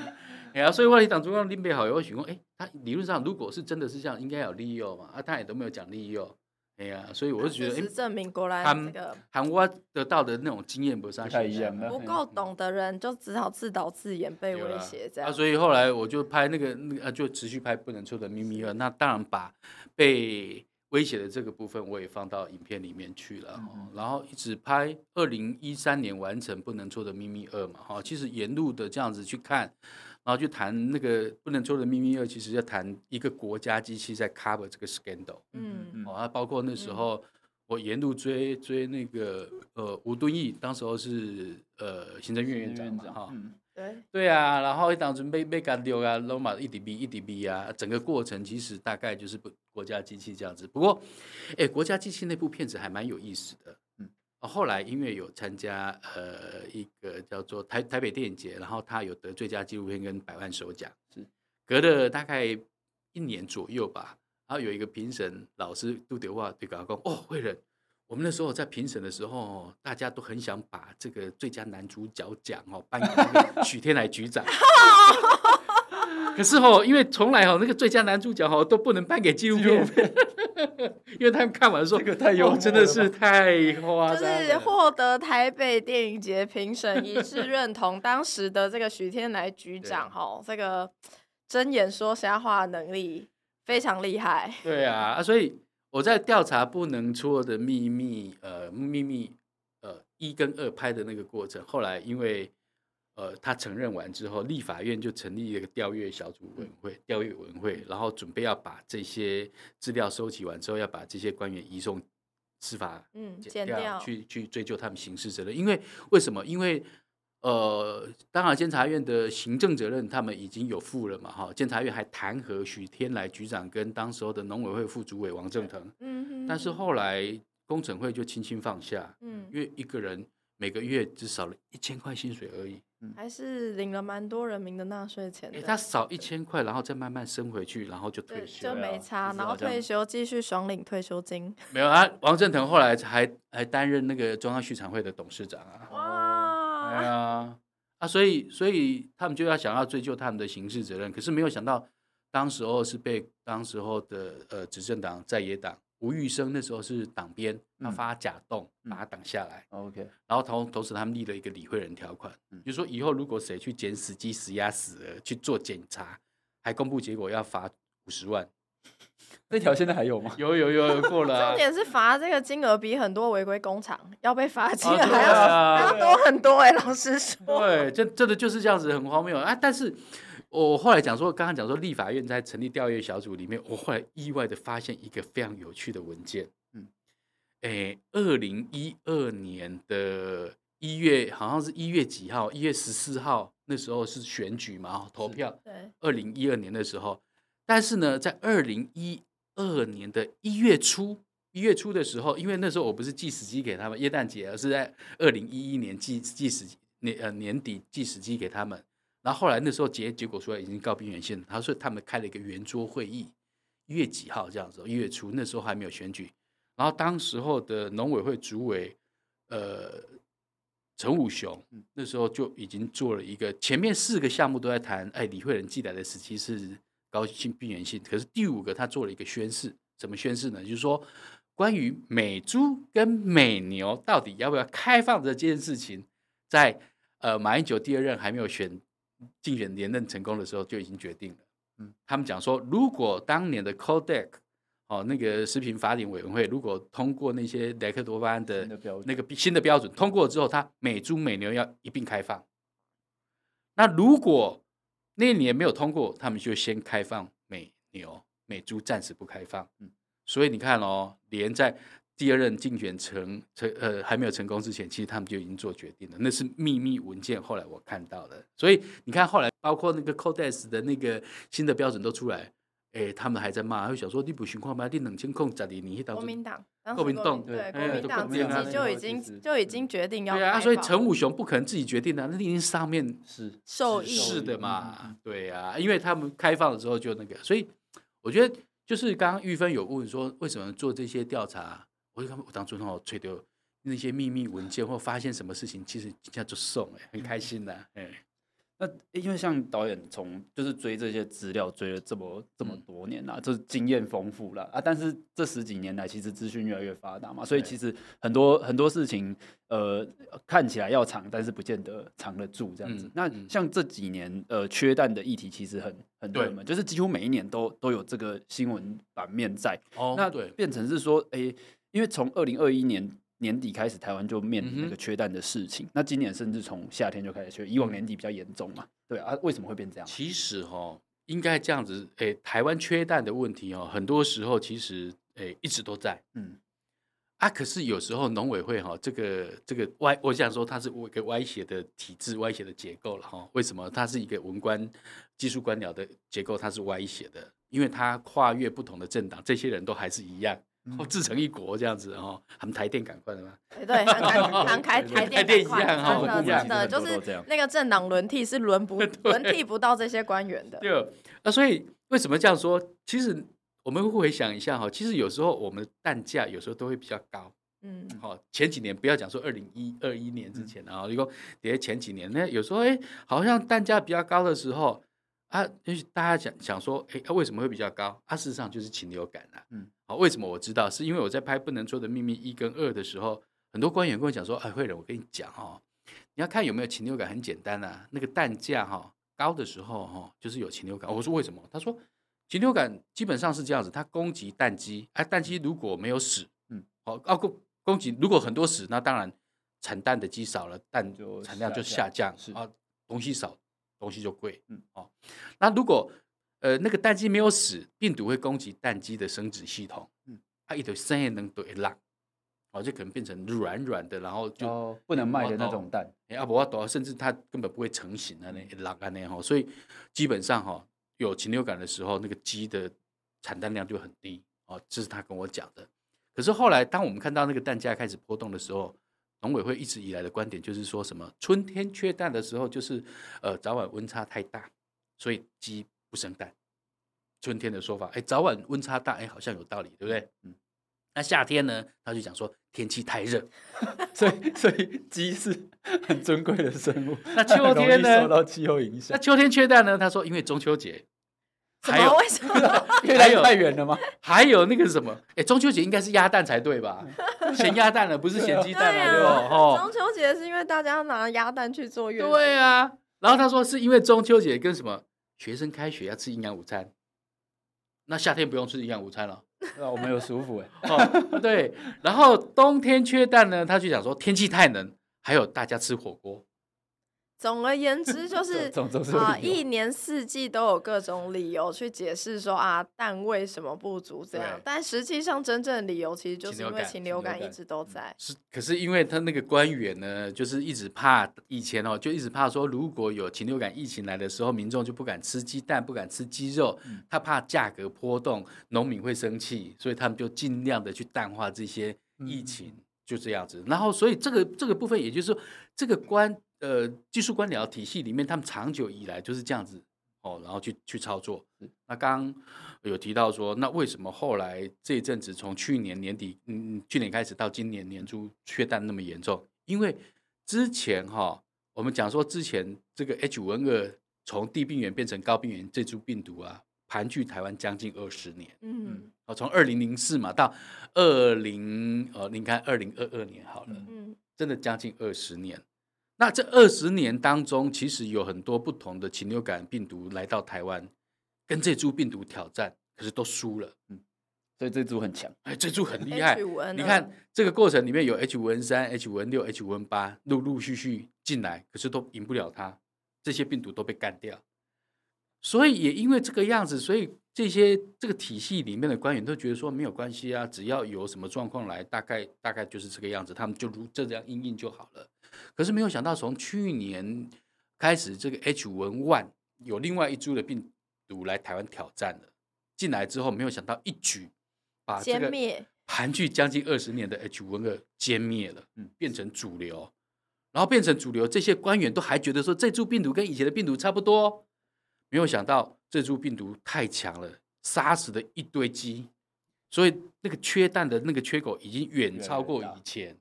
哎呀，所以我一党中央林北好友会询问，哎，他理论上如果是真的是这样，应该有利诱嘛？啊，他也都没有讲利诱。哎呀，所以我就觉得，哎，证明过来这个韩国得到的那种经验不是太一样，不够懂的人就只好自导自演被威胁这样。啊，所以后来我就拍那个那个，就持续拍不能说的秘密二。那当然把被威胁的这个部分我也放到影片里面去了，嗯、然后一直拍，二零一三年完成不能说的秘密二嘛，哈，其实沿路的这样子去看。然后就谈那个不能说的秘密二，其实要谈一个国家机器在 cover 这个 scandal。嗯嗯。哦，包括那时候我沿路追追那个呃吴敦义，当时候是呃行政院院长哈。嗯。对。对啊，然后一当准备被干掉啊，罗马一滴 B 一滴 B 啊，整个过程其实大概就是不国家机器这样子。不过，哎，国家机器那部片子还蛮有意思的。后来因为有参加呃一个叫做台台北电影节，然后他有得最佳纪录片跟百万首奖，是隔了大概一年左右吧。然后有一个评审老师杜德华对他讲：“哦，慧仁，我们那时候在评审的时候，大家都很想把这个最佳男主角奖哦颁给 许天来局长。”可是哦，因为从来哦，那个最佳男主角哦都不能颁给纪录片，因为他们看完说这个太优，真的是太夸张。就是获得台北电影节评审一致认同，当时的这个许天来局长哈，这个睁眼说瞎话能力非常厉害。对啊，所以我在调查不能说的秘密，呃，秘密，呃，一跟二拍的那个过程，后来因为。呃，他承认完之后，立法院就成立了一个调阅小组委员会，调阅委员会，然后准备要把这些资料收集完之后，要把这些官员移送司法嗯，检调去去追究他们刑事责任。因为为什么？因为呃，当然监察院的行政责任他们已经有负了嘛，哈，监察院还弹劾许天来局长跟当时候的农委会副主委王正腾，嗯，但是后来工程会就轻轻放下，嗯，因为一个人。每个月只少了一千块薪水而已，还是领了蛮多人民的纳税钱的。他少一千块，然后再慢慢升回去，然后就退休，就没差，然后退休继续爽领退休金。没有啊，王振腾后来还还担任那个中央畜产会的董事长啊。哇，对啊，啊，所以所以他们就要想要追究他们的刑事责任，可是没有想到，当时候是被当时候的呃执政党在野党。吴玉生那时候是党鞭，他发假动，嗯、把他挡下来。OK，然后同同时他们立了一个理会人条款，嗯、就是说以后如果谁去捡死鸡、死鸭、死鹅去做检查，还公布结果要罚五十万。那条现在还有吗？有有有有过了、啊。重点是罚这个金额比很多违规工厂要被罚金额还要、啊、还要多很多哎、欸，老实说。对，这真的就是这样子，很荒谬啊！但是。我后来讲说，刚刚讲说，立法院在成立调阅小组里面，我后来意外的发现一个非常有趣的文件。嗯，诶，二零一二年的一月，好像是一月几号？一月十四号，那时候是选举嘛，投票。对。二零一二年的时候，但是呢，在二零一二年的一月初，一月初的时候，因为那时候我不是寄死鸡给他们，耶诞节，而是在二零一一年寄寄死年呃年底寄死鸡给他们。然后后来那时候结结果出来已经告边缘线，他说他们开了一个圆桌会议，一月几号这样子，一月初那时候还没有选举。然后当时候的农委会主委，呃，陈武雄，那时候就已经做了一个，前面四个项目都在谈，哎，李慧仁寄来的时期是高性病原性，可是第五个他做了一个宣誓，怎么宣誓呢？就是说关于美猪跟美牛到底要不要开放的这件事情，在呃马英九第二任还没有选。竞选连任成功的时候就已经决定了。嗯，他们讲说，如果当年的 Codec 哦，那个食品法典委员会如果通过那些莱克多巴胺的那个新的标准通过之后，它美猪美牛要一并开放。那如果那年没有通过，他们就先开放美牛美猪，暂时不开放。嗯，所以你看哦，连在。第二任竞选成成呃还没有成功之前，其实他们就已经做决定了，那是秘密文件。后来我看到了，所以你看后来包括那个 Codex 的那个新的标准都出来，哎，他们还在骂，还有想说你不循环吗？你冷清控咋的？你国民党，国民党对国民党自己就已经就已经决定要对啊，所以陈武雄不可能自己决定的，那一定上面是受益是的嘛，对啊，因为他们开放了之后就那个，所以我觉得就是刚刚玉芬有问说为什么做这些调查。我就看我当初让我吹掉那些秘密文件，或发现什么事情，其实这样就送哎，很开心的哎。那因为像导演从就是追这些资料追了这么这么多年啦，就是经验丰富了啊。但是这十几年来，其实资讯越来越发达嘛，所以其实很多很多事情，呃，看起来要藏，但是不见得藏得住这样子。那像这几年，呃，缺蛋的议题其实很很热门，就是几乎每一年都都有这个新闻版面在。哦，那对，变成是说，哎。因为从二零二一年年底开始，台湾就面临那个缺蛋的事情。嗯、那今年甚至从夏天就开始缺，以往年底比较严重嘛？对啊，为什么会变这样？其实哈、哦，应该这样子，诶，台湾缺蛋的问题哦，很多时候其实诶一直都在。嗯，啊，可是有时候农委会哈、哦，这个这个歪，我想说它是一个歪斜的体制、歪斜的结构了哈。为什么它是一个文官、技术官僚的结构？它是歪斜的，因为它跨越不同的政党，这些人都还是一样。哦，自成一国这样子哦，他们台电赶快的吗？对，南开 台电一样哈，真的就是那个政党轮替是轮不 轮替不到这些官员的。对，那所以为什么这样说？其实我们会回想一下哈，其实有时候我们的蛋价有时候都会比较高。嗯，好，前几年不要讲说二零一二一年之前啊，如果跌前几年，那有时候哎，好像蛋价比较高的时候啊，也许大家想想说，哎，为什么会比较高？啊，事实上就是禽流感啊。嗯。好为什么我知道？是因为我在拍《不能说的秘密》一跟二的时候，很多官员跟我讲说：“哎，慧仁，我跟你讲哦，你要看有没有禽流感，很简单啊。那个蛋价哈高的时候哈，就是有禽流感。”我说：“为什么？”他说：“禽流感基本上是这样子，它攻击蛋鸡，哎，蛋鸡如果没有死，嗯，好，啊攻攻击如果很多死，那当然产蛋的鸡少了，蛋就产量就下降，是啊，东西少，东西就贵，嗯，哦，那如果。呃，那个蛋鸡没有死，病毒会攻击蛋鸡的生殖系统，嗯，它一头生也能对烂，哦，就可能变成软软的，然后就、哦、不能卖的那种蛋，哎，阿伯多，甚至它根本不会成型的那烂啊那哈，所以基本上哈，有禽流感的时候，那个鸡的产蛋量就很低，哦，这是他跟我讲的。可是后来，当我们看到那个蛋价开始波动的时候，农委会一直以来的观点就是说什么春天缺蛋的时候，就是呃早晚温差太大，所以鸡不生蛋。春天的说法，哎，早晚温差大，哎，好像有道理，对不对？嗯。那夏天呢？他就讲说天气太热，所以所以鸡是很尊贵的生物。那秋天呢？受到气候影响。那秋天缺蛋呢？他说因为中秋节。还有为什么？越来越太远了吗？还有那个什么？哎，中秋节应该是鸭蛋才对吧？咸鸭蛋了，不是咸鸡蛋了，对吧？哦，中秋节是因为大家拿鸭蛋去做月。对啊。然后他说是因为中秋节跟什么？学生开学要吃营养午餐。那夏天不用吃营养午餐了。那我们有舒服哎。哦，对。然后冬天缺蛋呢，他就讲说天气太冷，还有大家吃火锅。总而言之，就是啊，一年四季都有各种理由去解释说啊，蛋为什么不足这样。但实际上，真正的理由其实就是因为禽流感一直都在。是，可是因为他那个官员呢，就是一直怕以前哦，就一直怕说，如果有禽流感疫情来的时候，民众就不敢吃鸡蛋，不敢吃鸡肉，他怕价格波动，农民会生气，所以他们就尽量的去淡化这些疫情，就这样子。然后，所以这个这个部分，也就是说，这个官。呃，技术官僚体系里面，他们长久以来就是这样子哦，然后去去操作。那刚刚有提到说，那为什么后来这一阵子从去年年底，嗯，去年开始到今年年初缺蛋那么严重？因为之前哈、哦，我们讲说之前这个 H 五 N 二从低病原变成高病原这株病毒啊，盘踞台湾将近二十年。嗯，哦，从二零零四嘛到二零呃，你看二零二二年好了，嗯，真的将近二十年。那这二十年当中，其实有很多不同的禽流感病毒来到台湾，跟这株病毒挑战，可是都输了。嗯，所以这株很强，哎，这株很厉害。你看这个过程里面有 H 五 N 三、H 五 N 六、H 五 N 八陆陆续续进来，可是都赢不了它，这些病毒都被干掉。所以也因为这个样子，所以这些这个体系里面的官员都觉得说没有关系啊，只要有什么状况来，大概大概就是这个样子，他们就如这样应应就好了。可是没有想到，从去年开始，这个 H5N1 有另外一株的病毒来台湾挑战了。进来之后，没有想到一举把这个盘踞将近二十年的 H5N2 歼灭了，嗯，变成主流。然后变成主流，这些官员都还觉得说这株病毒跟以前的病毒差不多。没有想到这株病毒太强了，杀死了一堆鸡，所以那个缺蛋的那个缺口已经远超过以前，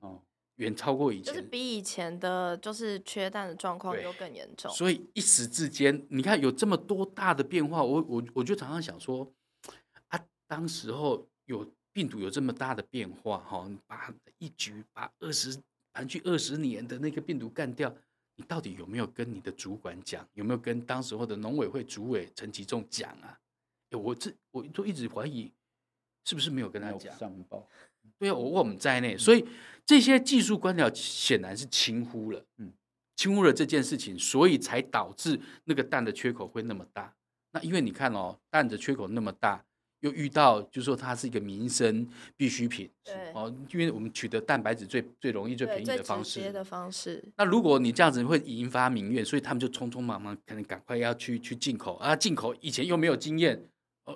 远超过以前，就是比以前的，就是缺蛋的状况又更严重。所以一时之间，你看有这么多大的变化，我我我就常常想说，啊，当时候有病毒有这么大的变化，哈，把一局把二十盘踞二十年的那个病毒干掉。你到底有没有跟你的主管讲？有没有跟当时候的农委会主委陈其仲讲啊？我这我都一直怀疑，是不是没有跟他讲？上报，对啊，我我们在内，所以这些技术官僚显然是轻忽了，嗯，轻忽了这件事情，所以才导致那个蛋的缺口会那么大。那因为你看哦，蛋的缺口那么大。又遇到，就是说它是一个民生必需品，哦，因为我们取得蛋白质最最容易、最便宜的方式。的方式。那如果你这样子会引发民怨，所以他们就匆匆忙忙，可能赶快要去去进口啊，进口以前又没有经验，哦，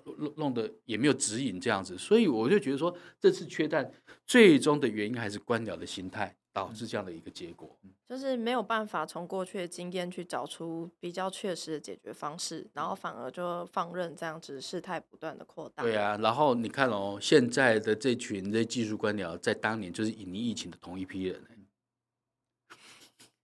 弄弄得也没有指引这样子，所以我就觉得说，这次缺蛋最终的原因还是官僚的心态。导致这样的一个结果，就是没有办法从过去的经验去找出比较确实的解决方式，然后反而就放任这样子事态不断的扩大。对啊，然后你看哦，现在的这群这技术官僚，在当年就是引领疫情的同一批人，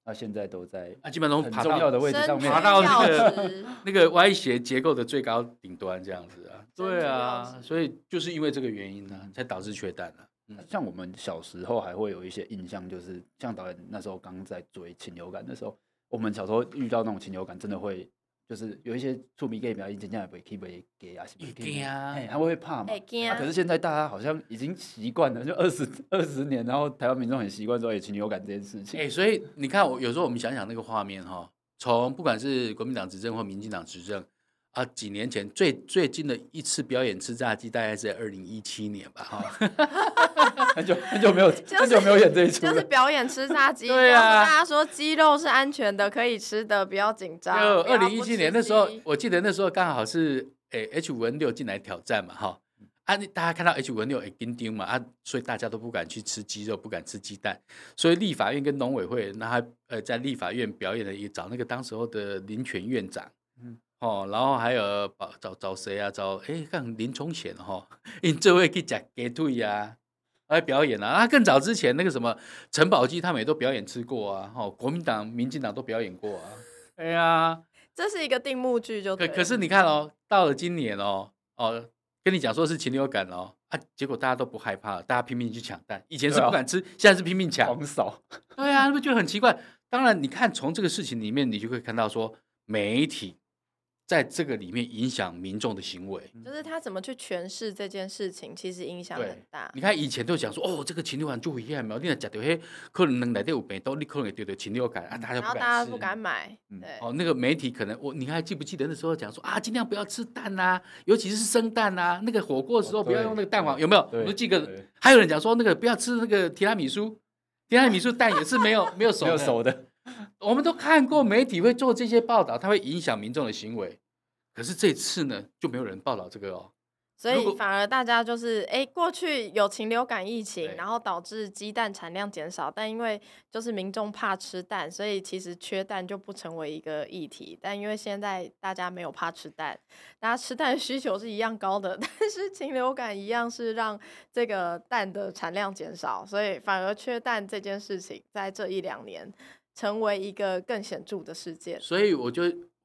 那现在都在啊，基本上爬到的位置上面，爬到那个 那个歪斜结构的最高顶端这样子啊。对啊，所以就是因为这个原因呢，才导致缺蛋了。像我们小时候还会有一些印象，就是像导演那时候刚在追禽流感的时候，我们小时候遇到那种禽流感，真的会就是有一些触鼻给表演，真正也不会去给啊，是不会啊，他会怕嘛。可是现在大家好像已经习惯了，就二十二十年，然后台湾民众很习惯说有禽流感这件事情。哎，所以你看，我有时候我们想想那个画面哈，从不管是国民党执政或民进党执政。啊，几年前最最近的一次表演吃炸鸡，大概是在二零一七年吧，哈，很久很久没有，很久没有演这一出，就是表演吃炸鸡，对啊，大家说鸡肉是安全的，可以吃的，不要紧张。就二零一七年那时候，我记得那时候刚好是诶 H 五 N 六进来挑战嘛，哈，啊，大家看到 H 五 N 六会紧张嘛啊，所以大家都不敢去吃鸡肉，不敢吃鸡蛋。所以立法院跟农委会，那他呃在立法院表演了一找那个当时候的林权院长，嗯，哦，然后还有找找谁啊？找哎，看林冲贤哈，因这位去讲鸡腿呀，来表演啊。啊，更早之前那个什么陈宝基他们也都表演吃过啊。哦，国民党、民进党都表演过啊。哎呀，这是一个定目剧就，可可是你看哦，到了今年哦，哦。跟你讲说是禽流感哦，啊，结果大家都不害怕，大家拼命去抢蛋。以前是不敢吃，啊、现在是拼命抢。狂扫。对啊，那不就很奇怪？当然，你看从这个事情里面，你就会看到说媒体。在这个里面影响民众的行为，就是他怎么去诠释这件事情，其实影响很大。你看以前都讲说，哦，这个禽流感就会害，苗你讲到嘿，可能能来得有病毒，你可能也得到禽流感啊，大家不敢吃，然后大家不敢买。对，哦，那个媒体可能我，你还记不记得那时候讲说啊，尽量不要吃蛋呐，尤其是生蛋呐，那个火锅的时候不要用那个蛋黄，有没有？我都记得。还有人讲说那个不要吃那个提拉米苏，提拉米苏蛋也是没有没有熟没有熟的。我们都看过媒体会做这些报道，它会影响民众的行为。可是这次呢，就没有人报道这个哦，所以反而大家就是，哎，过去有禽流感疫情，然后导致鸡蛋产量减少，但因为就是民众怕吃蛋，所以其实缺蛋就不成为一个议题。但因为现在大家没有怕吃蛋，大家吃蛋需求是一样高的，但是禽流感一样是让这个蛋的产量减少，所以反而缺蛋这件事情在这一两年成为一个更显著的事件。所以我就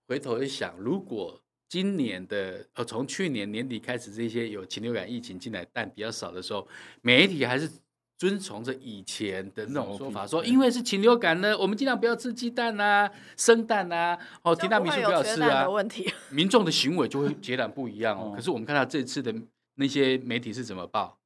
回头一想，如果今年的呃，从去年年底开始，这些有禽流感疫情进来但比较少的时候，媒体还是遵从着以前的那种说法，说因为是禽流感呢，我们尽量不要吃鸡蛋啊、生蛋啊，哦，提到民宿不要吃啊。民众的行为就会截然不一样哦。可是我们看到这次的那些媒体是怎么报？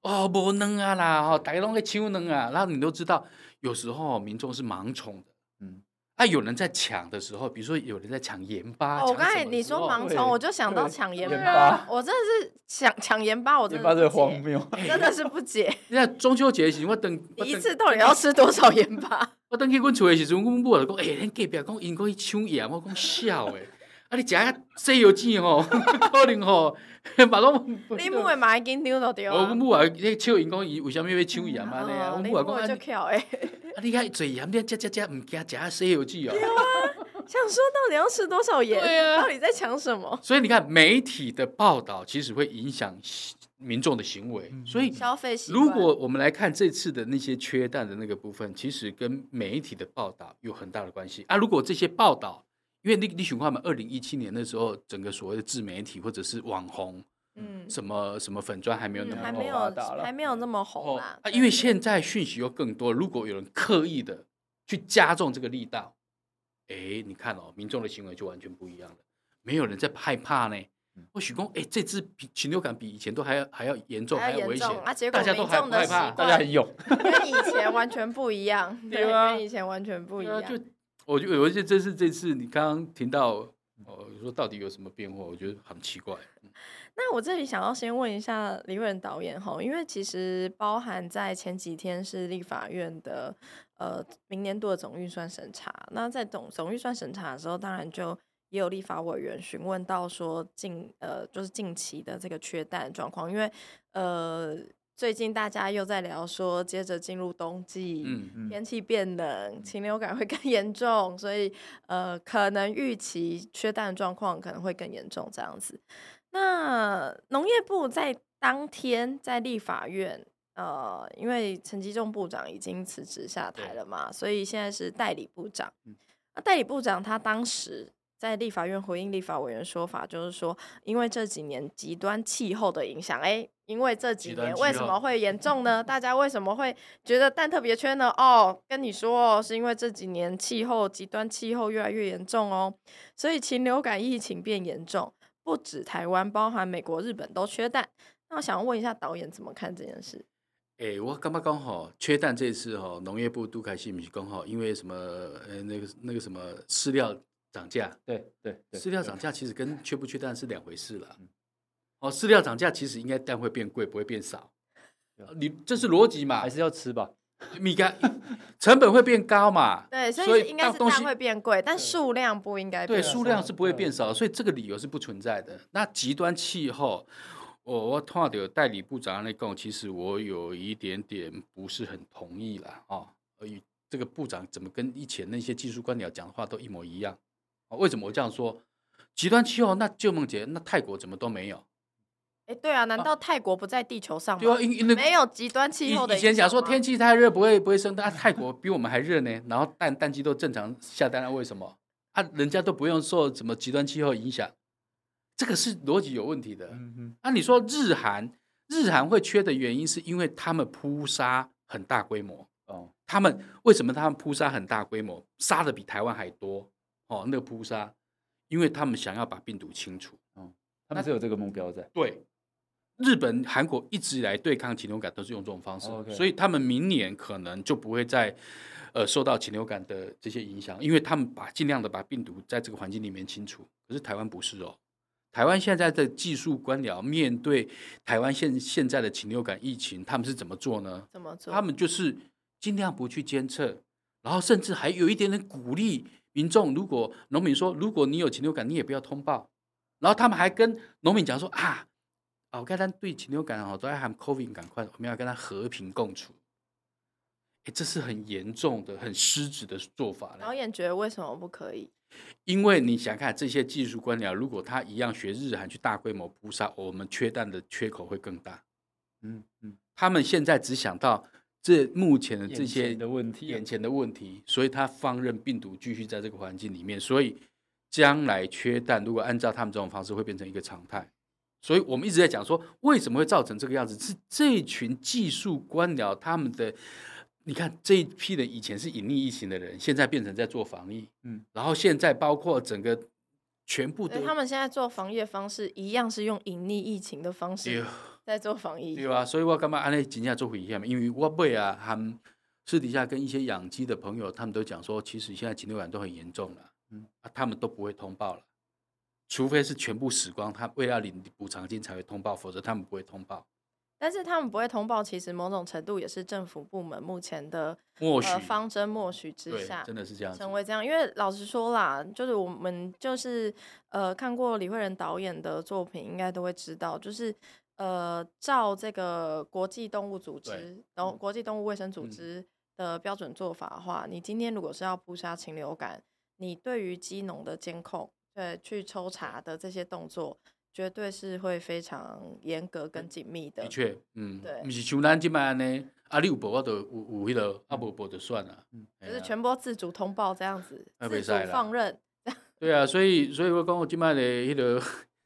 哦，无能啊啦，哦，大家拢在抢能啊，然后你都知道，有时候民众是盲从的，嗯。那、啊、有人在抢的时候，比如说有人在抢盐巴。我刚才你说盲从，我就想到抢盐巴。我真的是抢抢盐巴，我真的荒谬，真的是不解。那中秋节时，我等 你一次到底要吃多少盐巴？我等去阮厝的时阵，阮母就讲：哎、欸，恁隔壁讲因讲去抢盐，我讲笑诶。啊！你食《西游记》吼，可能吼，把拢。你母会买紧张到对啊！我母啊，你抢因讲伊为什么要抢盐啊？呢、哦？我母啊讲啊，你 看嘴盐，你吃吃吃，唔惊食《西游记》哦。对啊，想说到底要吃多少盐？对啊，到底在抢什么？所以你看，媒体的报道其实会影响民众的行为。所以消费习惯。如果我们来看这次的那些缺蛋的那个部分，其实跟媒体的报道有很大的关系啊。如果这些报道，因为你你想看嘛，二零一七年的时候，整个所谓的自媒体或者是网红，嗯，什么什么粉砖还没有那么发达了，还没有那么红啊。啊，因为现在讯息又更多，如果有人刻意的去加重这个力道，哎，你看哦，民众的行为就完全不一样了。没有人在害怕呢。或许说，哎，这次比禽流感比以前都还要还要严重，还要危险啊！结果民众的习惯，大家很勇，跟以前完全不一样，对啊，跟以前完全不一样。我觉得，我觉得这是这次你刚刚听到，哦，说到底有什么变化？我觉得很奇怪。那我这里想要先问一下李惠仁导演哈，因为其实包含在前几天是立法院的呃明年度的总预算审查，那在总总预算审查的时候，当然就也有立法委员询问到说近呃就是近期的这个缺蛋状况，因为呃。最近大家又在聊说，接着进入冬季，嗯嗯、天气变冷，禽流感会更 严重，所以呃，可能预期缺蛋状况可能会更严重这样子。那农业部在当天在立法院，呃，因为陈吉仲部长已经辞职下台了嘛，所以现在是代理部长。那代理部长他当时在立法院回应立法委员说法，就是说，因为这几年极端气候的影响，哎。因为这几年为什么会严重呢？大家为什么会觉得蛋特别缺呢？哦，跟你说哦，是因为这几年气候极端气候越来越严重哦，所以禽流感疫情变严重，不止台湾，包含美国、日本都缺蛋。那我想问一下导演怎么看这件事？哎、欸，我刚刚刚好缺蛋这次哈，农业部都开心不是刚好因为什么？呃，那个那个什么饲料涨价？对对，饲料涨价其实跟缺不缺蛋是两回事了。哦，饲料涨价其实应该蛋会变贵，不会变少。你这是逻辑嘛？还是要吃吧？米干成本会变高嘛？对，所以应该是蛋会变贵，但数量不应该变。对，数量是不会变少，所以这个理由是不存在的。那极端气候，我我看到代理部长那讲，其实我有一点点不是很同意啦。哦，而与这个部长怎么跟以前那些技术官僚讲的话都一模一样？哦，为什么我这样说？极端气候，那旧梦姐，那泰国怎么都没有？哎，对啊，难道泰国不在地球上吗？对啊，因因为没有极端气候的。以前讲说天气太热不会不会生蛋，泰国比我们还热呢，然后蛋蛋鸡都正常下蛋了，为什么？啊，人家都不用受什么极端气候影响，这个是逻辑有问题的。嗯哼，那、啊、你说日韩，日韩会缺的原因是因为他们扑杀很大规模哦，他们为什么他们扑杀很大规模，杀的比台湾还多哦？那个扑杀，因为他们想要把病毒清除哦，他们是有这个目标在。对。日本、韩国一直以来对抗禽流感都是用这种方式，oh, okay. 所以他们明年可能就不会再呃受到禽流感的这些影响，因为他们把尽量的把病毒在这个环境里面清除。可是台湾不是哦，台湾现在的技术官僚面对台湾现现在的禽流感疫情，他们是怎么做呢？怎么做？他们就是尽量不去监测，然后甚至还有一点点鼓励民众，如果农民说如果你有禽流感，你也不要通报，然后他们还跟农民讲说啊。哦，跟他对禽流感哦，都要喊 COVID 赶快，我们要跟他和平共处。哎，这是很严重的、很失职的做法。导演觉得为什么不可以？因为你想看这些技术官僚，如果他一样学日韩去大规模扑杀，我们缺蛋的缺口会更大。嗯嗯，他们现在只想到这目前的这些的问题，眼前的问题，所以他放任病毒继续在这个环境里面，所以将来缺蛋，如果按照他们这种方式，会变成一个常态。所以我们一直在讲说，为什么会造成这个样子？是这群技术官僚他们的，你看这一批人以前是隐匿疫情的人，现在变成在做防疫，嗯，然后现在包括整个全部都，他们现在做防疫的方式一样是用隐匿疫情的方式在做防疫，对吧？所以我干嘛安内今天做回一下嘛？因为我背啊，他们私底下跟一些养鸡的朋友，他们都讲说，其实现在禽流感都很严重了，嗯，啊，他们都不会通报了。除非是全部死光，他为了领补偿金才会通报，否则他们不会通报。但是他们不会通报，其实某种程度也是政府部门目前的默许、呃、方针默许之下，真的是这样成为这样。因为老实说啦，就是我们就是呃看过李惠仁导演的作品，应该都会知道，就是呃照这个国际动物组织，然后国际动物卫生组织的标准做法的话，嗯、你今天如果是要扑杀禽流感，你对于鸡农的监控。对，去抽查的这些动作，绝对是会非常严格跟紧密的。的确，嗯，对，不是像咱这边呢，啊，你有报我就有有迄个，啊，无报就算了。嗯，就是全部自主通报这样子，自主放任。对啊，所以，所以我讲我今晚的迄个。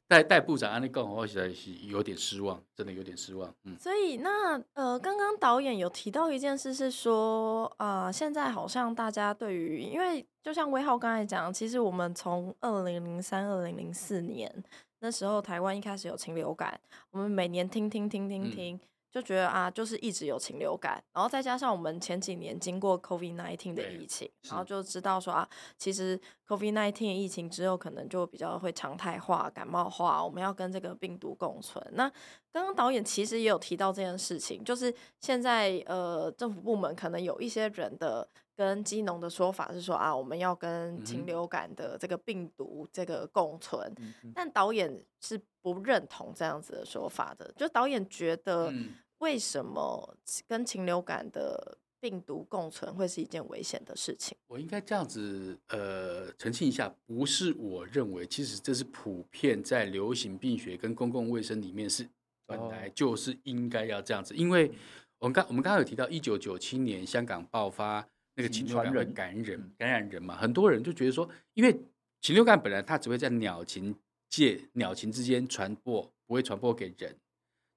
代代部长安利讲，我实在是有点失望，真的有点失望。嗯，所以那呃，刚刚导演有提到一件事，是说啊、呃，现在好像大家对于，因为就像威浩刚才讲，其实我们从二零零三、二零零四年那时候，台湾一开始有禽流感，我们每年听听听听听。嗯就觉得啊，就是一直有禽流感，然后再加上我们前几年经过 COVID nineteen 的疫情，然后就知道说啊，其实 COVID nineteen 疫情之后可能就比较会常态化、感冒化，我们要跟这个病毒共存。那刚刚导演其实也有提到这件事情，就是现在呃政府部门可能有一些人的跟基农的说法是说啊，我们要跟禽流感的这个病毒这个共存，嗯、但导演是不认同这样子的说法的，就导演觉得。嗯为什么跟禽流感的病毒共存会是一件危险的事情？我应该这样子呃澄清一下，不是我认为，其实这是普遍在流行病学跟公共卫生里面是本来就是应该要这样子。因为我们刚我们刚刚有提到一九九七年香港爆发那个禽流感感染感染人嘛，很多人就觉得说，因为禽流感本来它只会在鸟禽界鸟禽之间传播，不会传播给人，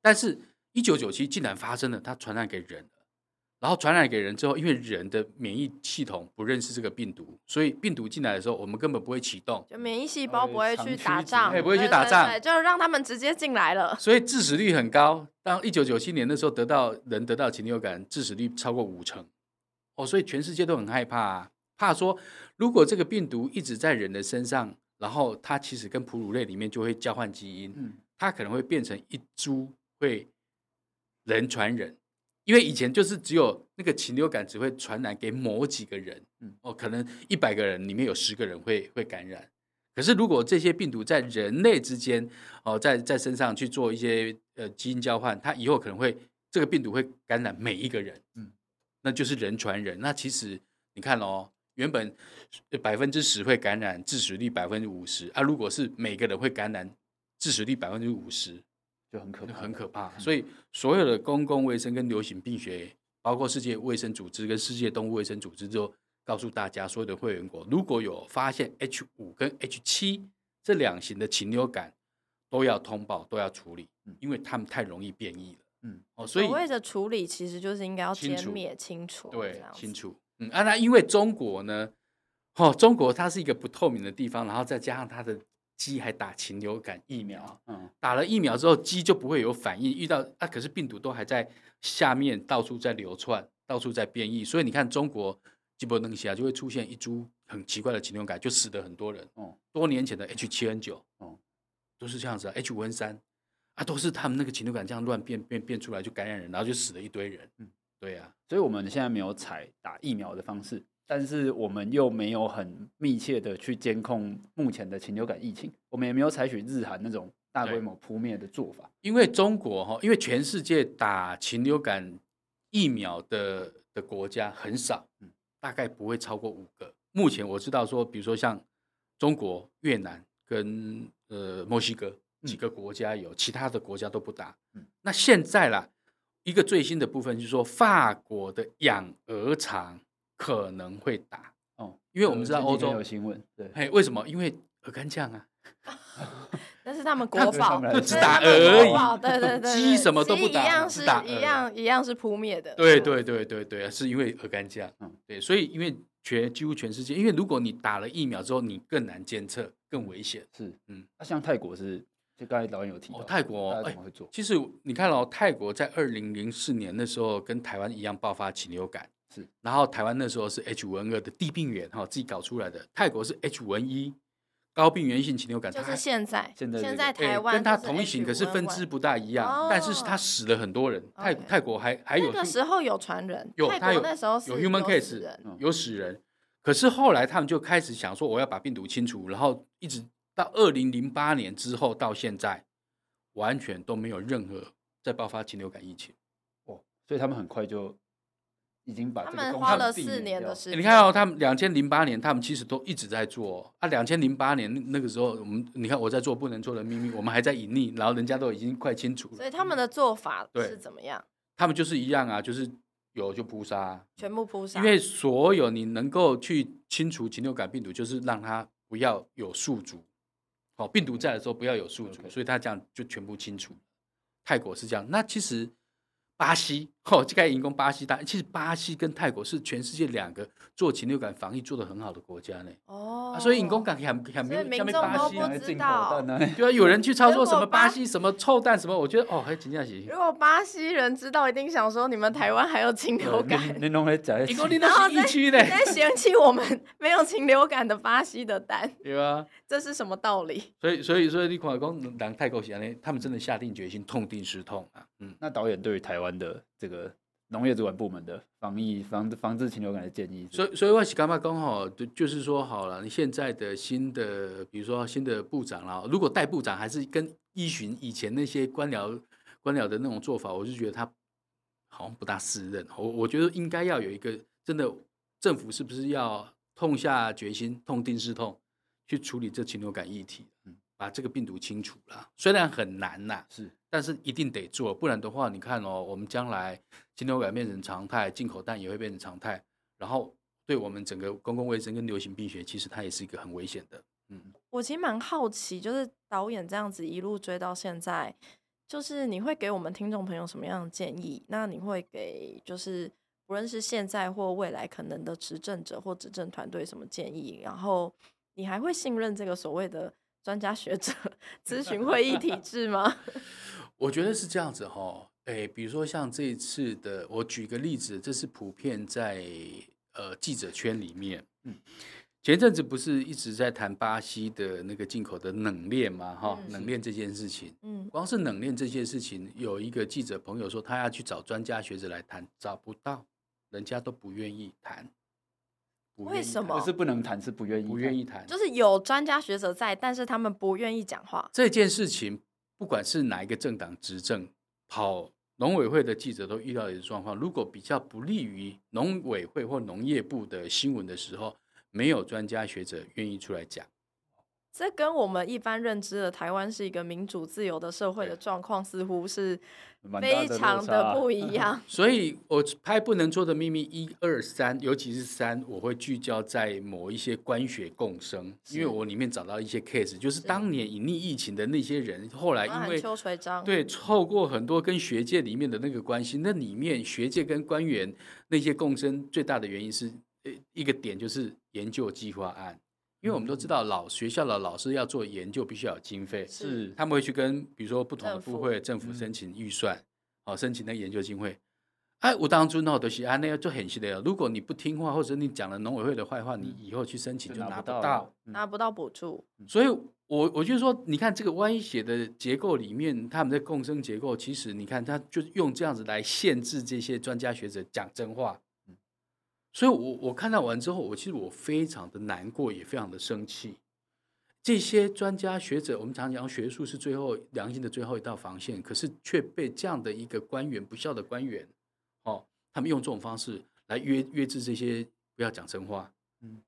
但是。一九九七竟然发生了，它传染给人了，然后传染给人之后，因为人的免疫系统不认识这个病毒，所以病毒进来的时候，我们根本不会启动，就免疫细胞不会去打仗，也不会去打仗，对对对，就让他们直接进来了，所以致死率很高。当一九九七年的时候，得到人得到禽流感，致死率超过五成，哦，所以全世界都很害怕啊，怕说如果这个病毒一直在人的身上，然后它其实跟哺乳类里面就会交换基因，嗯，它可能会变成一株会。人传人，因为以前就是只有那个禽流感只会传染给某几个人，嗯，哦，可能一百个人里面有十个人会会感染，可是如果这些病毒在人类之间哦，在在身上去做一些呃基因交换，它以后可能会这个病毒会感染每一个人，嗯，那就是人传人。那其实你看哦，原本百分之十会感染，致死率百分之五十啊，如果是每个人会感染，致死率百分之五十，就很可怕，很可怕。所以所有的公共卫生跟流行病学，包括世界卫生组织跟世界动物卫生组织就告诉大家，所有的会员国如果有发现 H 五跟 H 七这两型的禽流感，都要通报，都要处理，因为他们太容易变异了。嗯，哦，所以所谓的处理其实就是应该要歼灭清除，对，清除。嗯，啊，那因为中国呢，哦，中国它是一个不透明的地方，然后再加上它的鸡还打禽流感疫苗，嗯，打了疫苗之后鸡就不会有反应，遇到啊，可是病毒都还在下面到处在流窜，到处在变异，所以你看中国基本东西啊，就会出现一株很奇怪的禽流感，就死了很多人。哦，多年前的 H 七 N 九，哦，都是这样子啊，H 五 N 三。啊，都是他们那个禽流感这样乱变变变出来就感染人，然后就死了一堆人。嗯，对呀、啊，所以我们现在没有采打疫苗的方式，但是我们又没有很密切的去监控目前的禽流感疫情，我们也没有采取日韩那种大规模扑灭的做法。因为中国哈，因为全世界打禽流感疫苗的的国家很少，嗯，大概不会超过五个。目前我知道说，比如说像中国、越南跟呃墨西哥。几个国家有，其他的国家都不打。嗯，那现在啦，一个最新的部分就是说，法国的养鹅场可能会打哦，因为我们知道欧洲有新闻，对，嘿，为什么？因为鹅肝酱啊，那是 他们国宝，就只打鹅而已，对对对，鸡什么都不打，一样是，一样一样是扑灭的，对对对对对，是因为鹅肝酱，嗯，对，所以因为全几乎全世界，因为如果你打了疫苗之后，你更难监测，更危险，是，嗯，那像泰国是。就刚才导演有提到，哦、泰国哎、欸，其实你看哦，泰国在二零零四年那时候跟台湾一样爆发禽流感，是，然后台湾那时候是 H 五 N 二的地病源哈，自己搞出来的，泰国是 H 五 N 一高病原性禽流感，就是现在现在、这个、现在台湾、欸、跟它同一型，可是分支不大一样，哦、但是它死了很多人，泰 Okay 泰国还还有那个时候有传人，有泰国那时候有 human case 有死人，可是后来他们就开始想说我要把病毒清除，然后一直到二零零八年之后到现在。完全都没有任何在爆发禽流感疫情，哦，所以他们很快就已经把他们花了四年的时间。你看哦，他们两千零八年，他们其实都一直在做啊。两千零八年那个时候，我们你看我在做不能做的秘密，我们还在隐匿，然后人家都已经快清楚了。所以他们的做法是怎么样？他们就是一样啊，就是有就扑杀，全部扑杀。因为所有你能够去清除禽流感病毒，就是让它不要有宿主。哦，病毒在的时候不要有宿主，Okay. 所以他这样就全部清除。泰国是这样，那其实巴西哦，就该引攻巴西，但其实巴西跟泰国是全世界两个做禽流感防疫做得很好的国家呢。哦，所以引攻感很很没有下面巴西啊，进口蛋呢，对啊，有人去操作什么巴西什么臭蛋什么，我觉得哦，还真的行。如果巴西人知道，一定想说你们台湾还有禽流感，你弄来讲，引攻你那是疫区的，在嫌弃我们没有禽流感的巴西的蛋，对啊，这是什么道理？所以所以所以你看讲，人泰国人呢，他们真的下定决心痛定思痛啊。嗯，那导演对于台湾的这个。农业主管部门的防疫防防治禽流感的建议，所以所以我是刚刚刚好，就就是说好了，你现在的新的，比如说新的部长啦，如果代部长还是跟依循以前那些官僚官僚的那种做法，我就觉得他好像不大适任。我我觉得应该要有一个真的政府是不是要痛下决心，痛定思痛去处理这禽流感议题，嗯，把这个病毒清除了，虽然很难呐，是。但是一定得做，不然的话，你看哦，我们将来禽流感变成常态，进口蛋也会变成常态，然后对我们整个公共卫生跟流行病学，其实它也是一个很危险的。嗯，我其实蛮好奇，就是导演这样子一路追到现在，就是你会给我们听众朋友什么样的建议？那你会给就是不论是现在或未来可能的执政者或执政团队什么建议？然后你还会信任这个所谓的专家学者 咨询会议体制吗？我觉得是这样子哈，哎，比如说像这一次的，我举个例子，这是普遍在呃记者圈里面，嗯，前阵子不是一直在谈巴西的那个进口的冷链吗，哈，冷链这件事情，嗯，光是冷链这件事情，有一个记者朋友说他要去找专家学者来谈，找不到，人家都不愿意谈，为什么？不是不能谈，是不愿意，不愿意谈。就是有专家学者在，但是他们不愿意讲话。这件事情，不管是哪一个政党执政，跑农委会的记者都遇到一个状况。如果比较不利于农委会或农业部的新闻的时候，没有专家学者愿意出来讲。这跟我们一般认知的台湾是一个民主自由的社会的状况，似乎是非常的不 一样。所以，我拍不能做的秘密一二三，尤其是三，我会聚焦在某一些官学共生，因为我里面找到一些 case，就是当年隐匿疫情的那些人，后来因为对透过很多跟学界里面的那个关系，那里面学界跟官员那些共生最大的原因是，呃，一个点就是研究计划案。因为我们都知道，老学校的老师要做研究，必须要有经费，是他们会去跟比如说不同的部会、政府申请预算，好、嗯、申请那研究经费。哎，我当初那都是啊，那个就很稀的。如果你不听话，或者你讲了农委会的坏话，你以后去申请就拿不到，拿不到补助。所以我我就说，你看这个歪斜的结构里面，他们的共生结构，其实你看，他就用这样子来限制这些专家学者讲真话。所以我，我我看到完之后，我其实我非常的难过，也非常的生气。这些专家学者，我们常讲学术是最后良心的最后一道防线，可是却被这样的一个官员，不孝的官员，哦，他们用这种方式来约约制这些不要讲真话。嗯，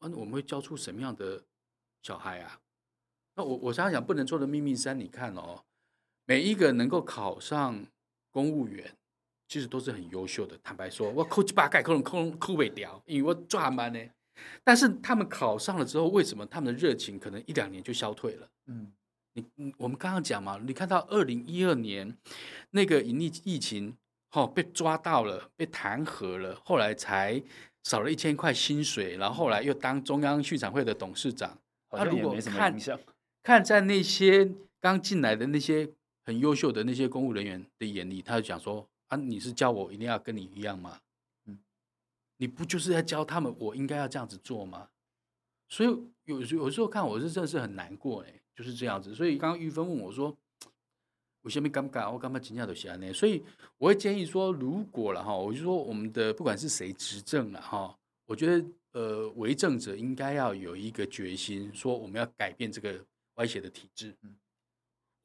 那我们会教出什么样的小孩啊？那我我常常讲不能做的秘密三，你看哦，每一个能够考上公务员。其实都是很优秀的。坦白说，我考几百届可能考考不掉，因为我做还慢呢。但是他们考上了之后，为什么他们的热情可能一两年就消退了？嗯，你我们刚刚讲嘛，你看到二零一二年那个隐匿疫情，哦，被抓到了，被弹劾了，后来才少了一千块薪水，然后后来又当中央畜产会的董事长。他如果看看在那些刚进来的那些很优秀的那些公务人员的眼里，他就讲说。啊！你是教我一定要跟你一样吗？嗯，你不就是在教他们我应该要这样子做吗？所以有时有时候看我是真的是很难过哎，就是这样子。所以刚刚玉芬问我说：“我先没尴尬，我干嘛今天都写呢？”所以我会建议说，如果了哈，我就说我们的不管是谁执政了哈，我觉得呃，为政者应该要有一个决心，说我们要改变这个歪斜的体制。嗯。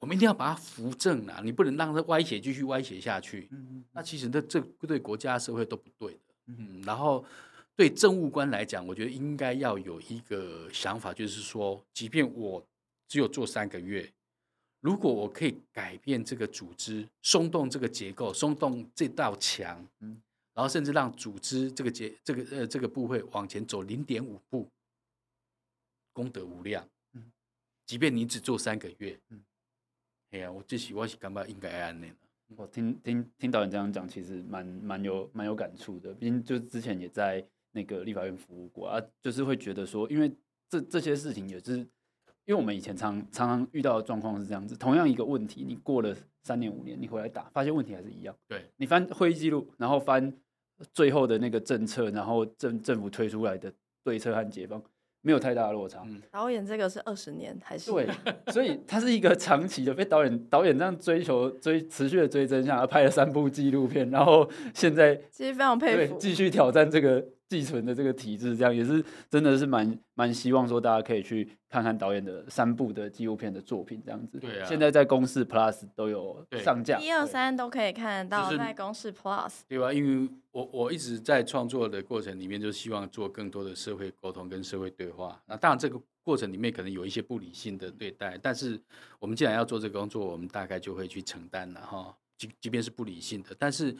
我们一定要把它扶正啊！你不能让它歪斜继续歪斜下去。嗯，那其实这这对国家社会都不对的。嗯，然后对政务官来讲，我觉得应该要有一个想法，就是说，即便我只有做三个月，如果我可以改变这个组织，松动这个结构，松动这道墙，嗯，然后甚至让组织这个结这个呃这个部会往前走零点五步，功德无量。嗯，即便你只做三个月，嗯。哎呀，我这是我是感觉应该安呢。我听听听导演这样讲，其实蛮蛮有蛮有感触的。毕竟就之前也在那个立法院服务过啊，就是会觉得说，因为这这些事情也是，因为我们以前常常常遇到的状况是这样子。同样一个问题，你过了三年五年，你回来打，发现问题还是一样。对，你翻会议记录，然后翻最后的那个政策，然后政政府推出来的对策和解方。没有太大的落差。导演这个是二十年还是？对，所以他是一个长期的被导演导演这样追求追持续的追真相，他拍了三部纪录片，然后现在其实非常佩服，继续挑战这个。寄存的这个体制，这样也是真的是蛮蛮希望说大家可以去看看导演的三部的纪录片的作品，这样子。对啊。现在在公视 Plus 都有上架，一二三都可以看得到，在公视 Plus。对吧？因为我我一直在创作的过程里面，就希望做更多的社会沟通跟社会对话。那当然这个过程里面可能有一些不理性的对待，但是我们既然要做这个工作，我们大概就会去承担了哈。即即便是不理性的，但是。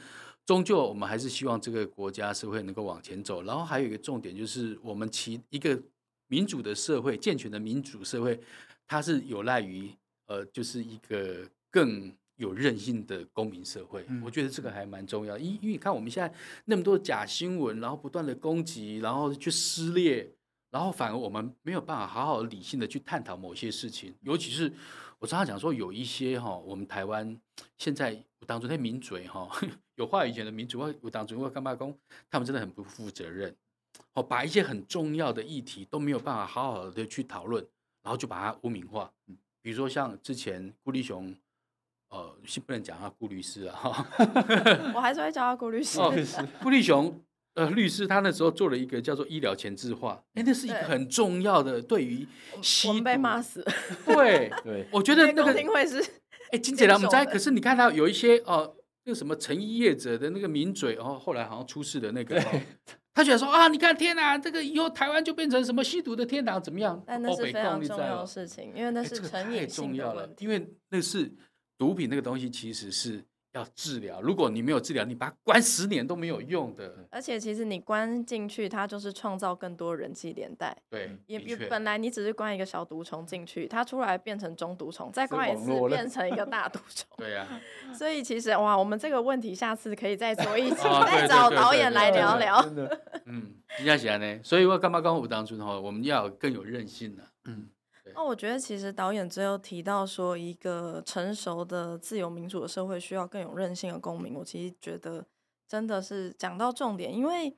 终究，我们还是希望这个国家社会能够往前走。然后还有一个重点，就是我们其一个民主的社会、健全的民主社会，它是有赖于呃，就是一个更有韧性的公民社会。嗯、我觉得这个还蛮重要。因因为你看我们现在那么多假新闻，然后不断的攻击，然后去撕裂，然后反而我们没有办法好好理性的去探讨某些事情。尤其是我常常讲说，有一些哈，我们台湾现在当中那民嘴哈。有话语权的民主化，我党主任干罢工，他们真的很不负责任，哦，把一些很重要的议题都没有办法好好的去讨论，然后就把它污名化。嗯，比如说像之前顾立雄，呃，是不能讲他顾律师啊，哈，我还是会叫他顾律师。顾立雄呃，律师他那时候做了一个叫做医疗前置化，哎，那是一个很重要的对于吸毒。我们被骂死。对 对，我觉得那个定会是哎，金姐来我们在，可是你看到有一些哦，那个什么成衣业者的那个名嘴，哦，后来好像出事的那个，他觉得说啊，你看天哪，这个以后台湾就变成什么吸毒的天堂，怎么样？但那是非常重要的事情，因为那是成瘾性的问题，因为那是毒品那个东西，其实是。要治疗，如果你没有治疗，你把它关十年都没有用的。而且其实你关进去，它就是创造更多人际连带。对，也本来你只是关一个小毒虫进去，它出来变成中毒虫，再关一次变成一个大 毒虫。对呀。所以其实哇，我们这个问题下次可以再做一 集，再找导演来聊聊。真的。嗯，你想喜欢呢？所以我干嘛刚我当初的话，我们要更有韧性呢？嗯。那我觉得，其实导演最后提到说，一个成熟的、自由民主的社会需要更有韧性的公民。我其实觉得真的是讲到重点，因为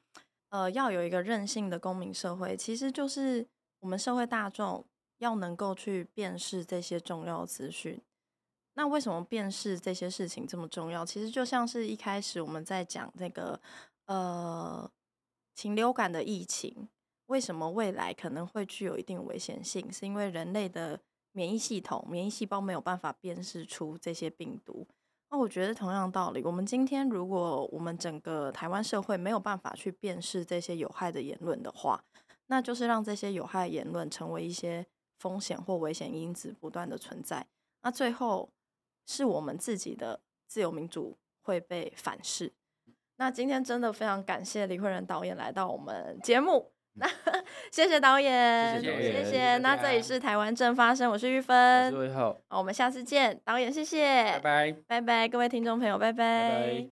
呃，要有一个韧性的公民社会，其实就是我们社会大众要能够去辨识这些重要资讯。那为什么辨识这些事情这么重要？其实就像是一开始我们在讲那个呃禽流感的疫情。为什么未来可能会具有一定危险性？是因为人类的免疫系统、免疫细胞没有办法辨识出这些病毒。那我觉得同样道理，我们今天如果我们整个台湾社会没有办法去辨识这些有害的言论的话，那就是让这些有害言论成为一些风险或危险因子不断的存在。那最后是我们自己的自由民主会被反噬。那今天真的非常感谢李慧仁导演来到我们节目。那 谢谢导演，谢谢，谢谢。那这里是台湾正发生，我是玉芬，我是魏浩，好，我们下次见，导演，谢谢，拜拜，拜拜，各位听众朋友，拜拜。拜拜。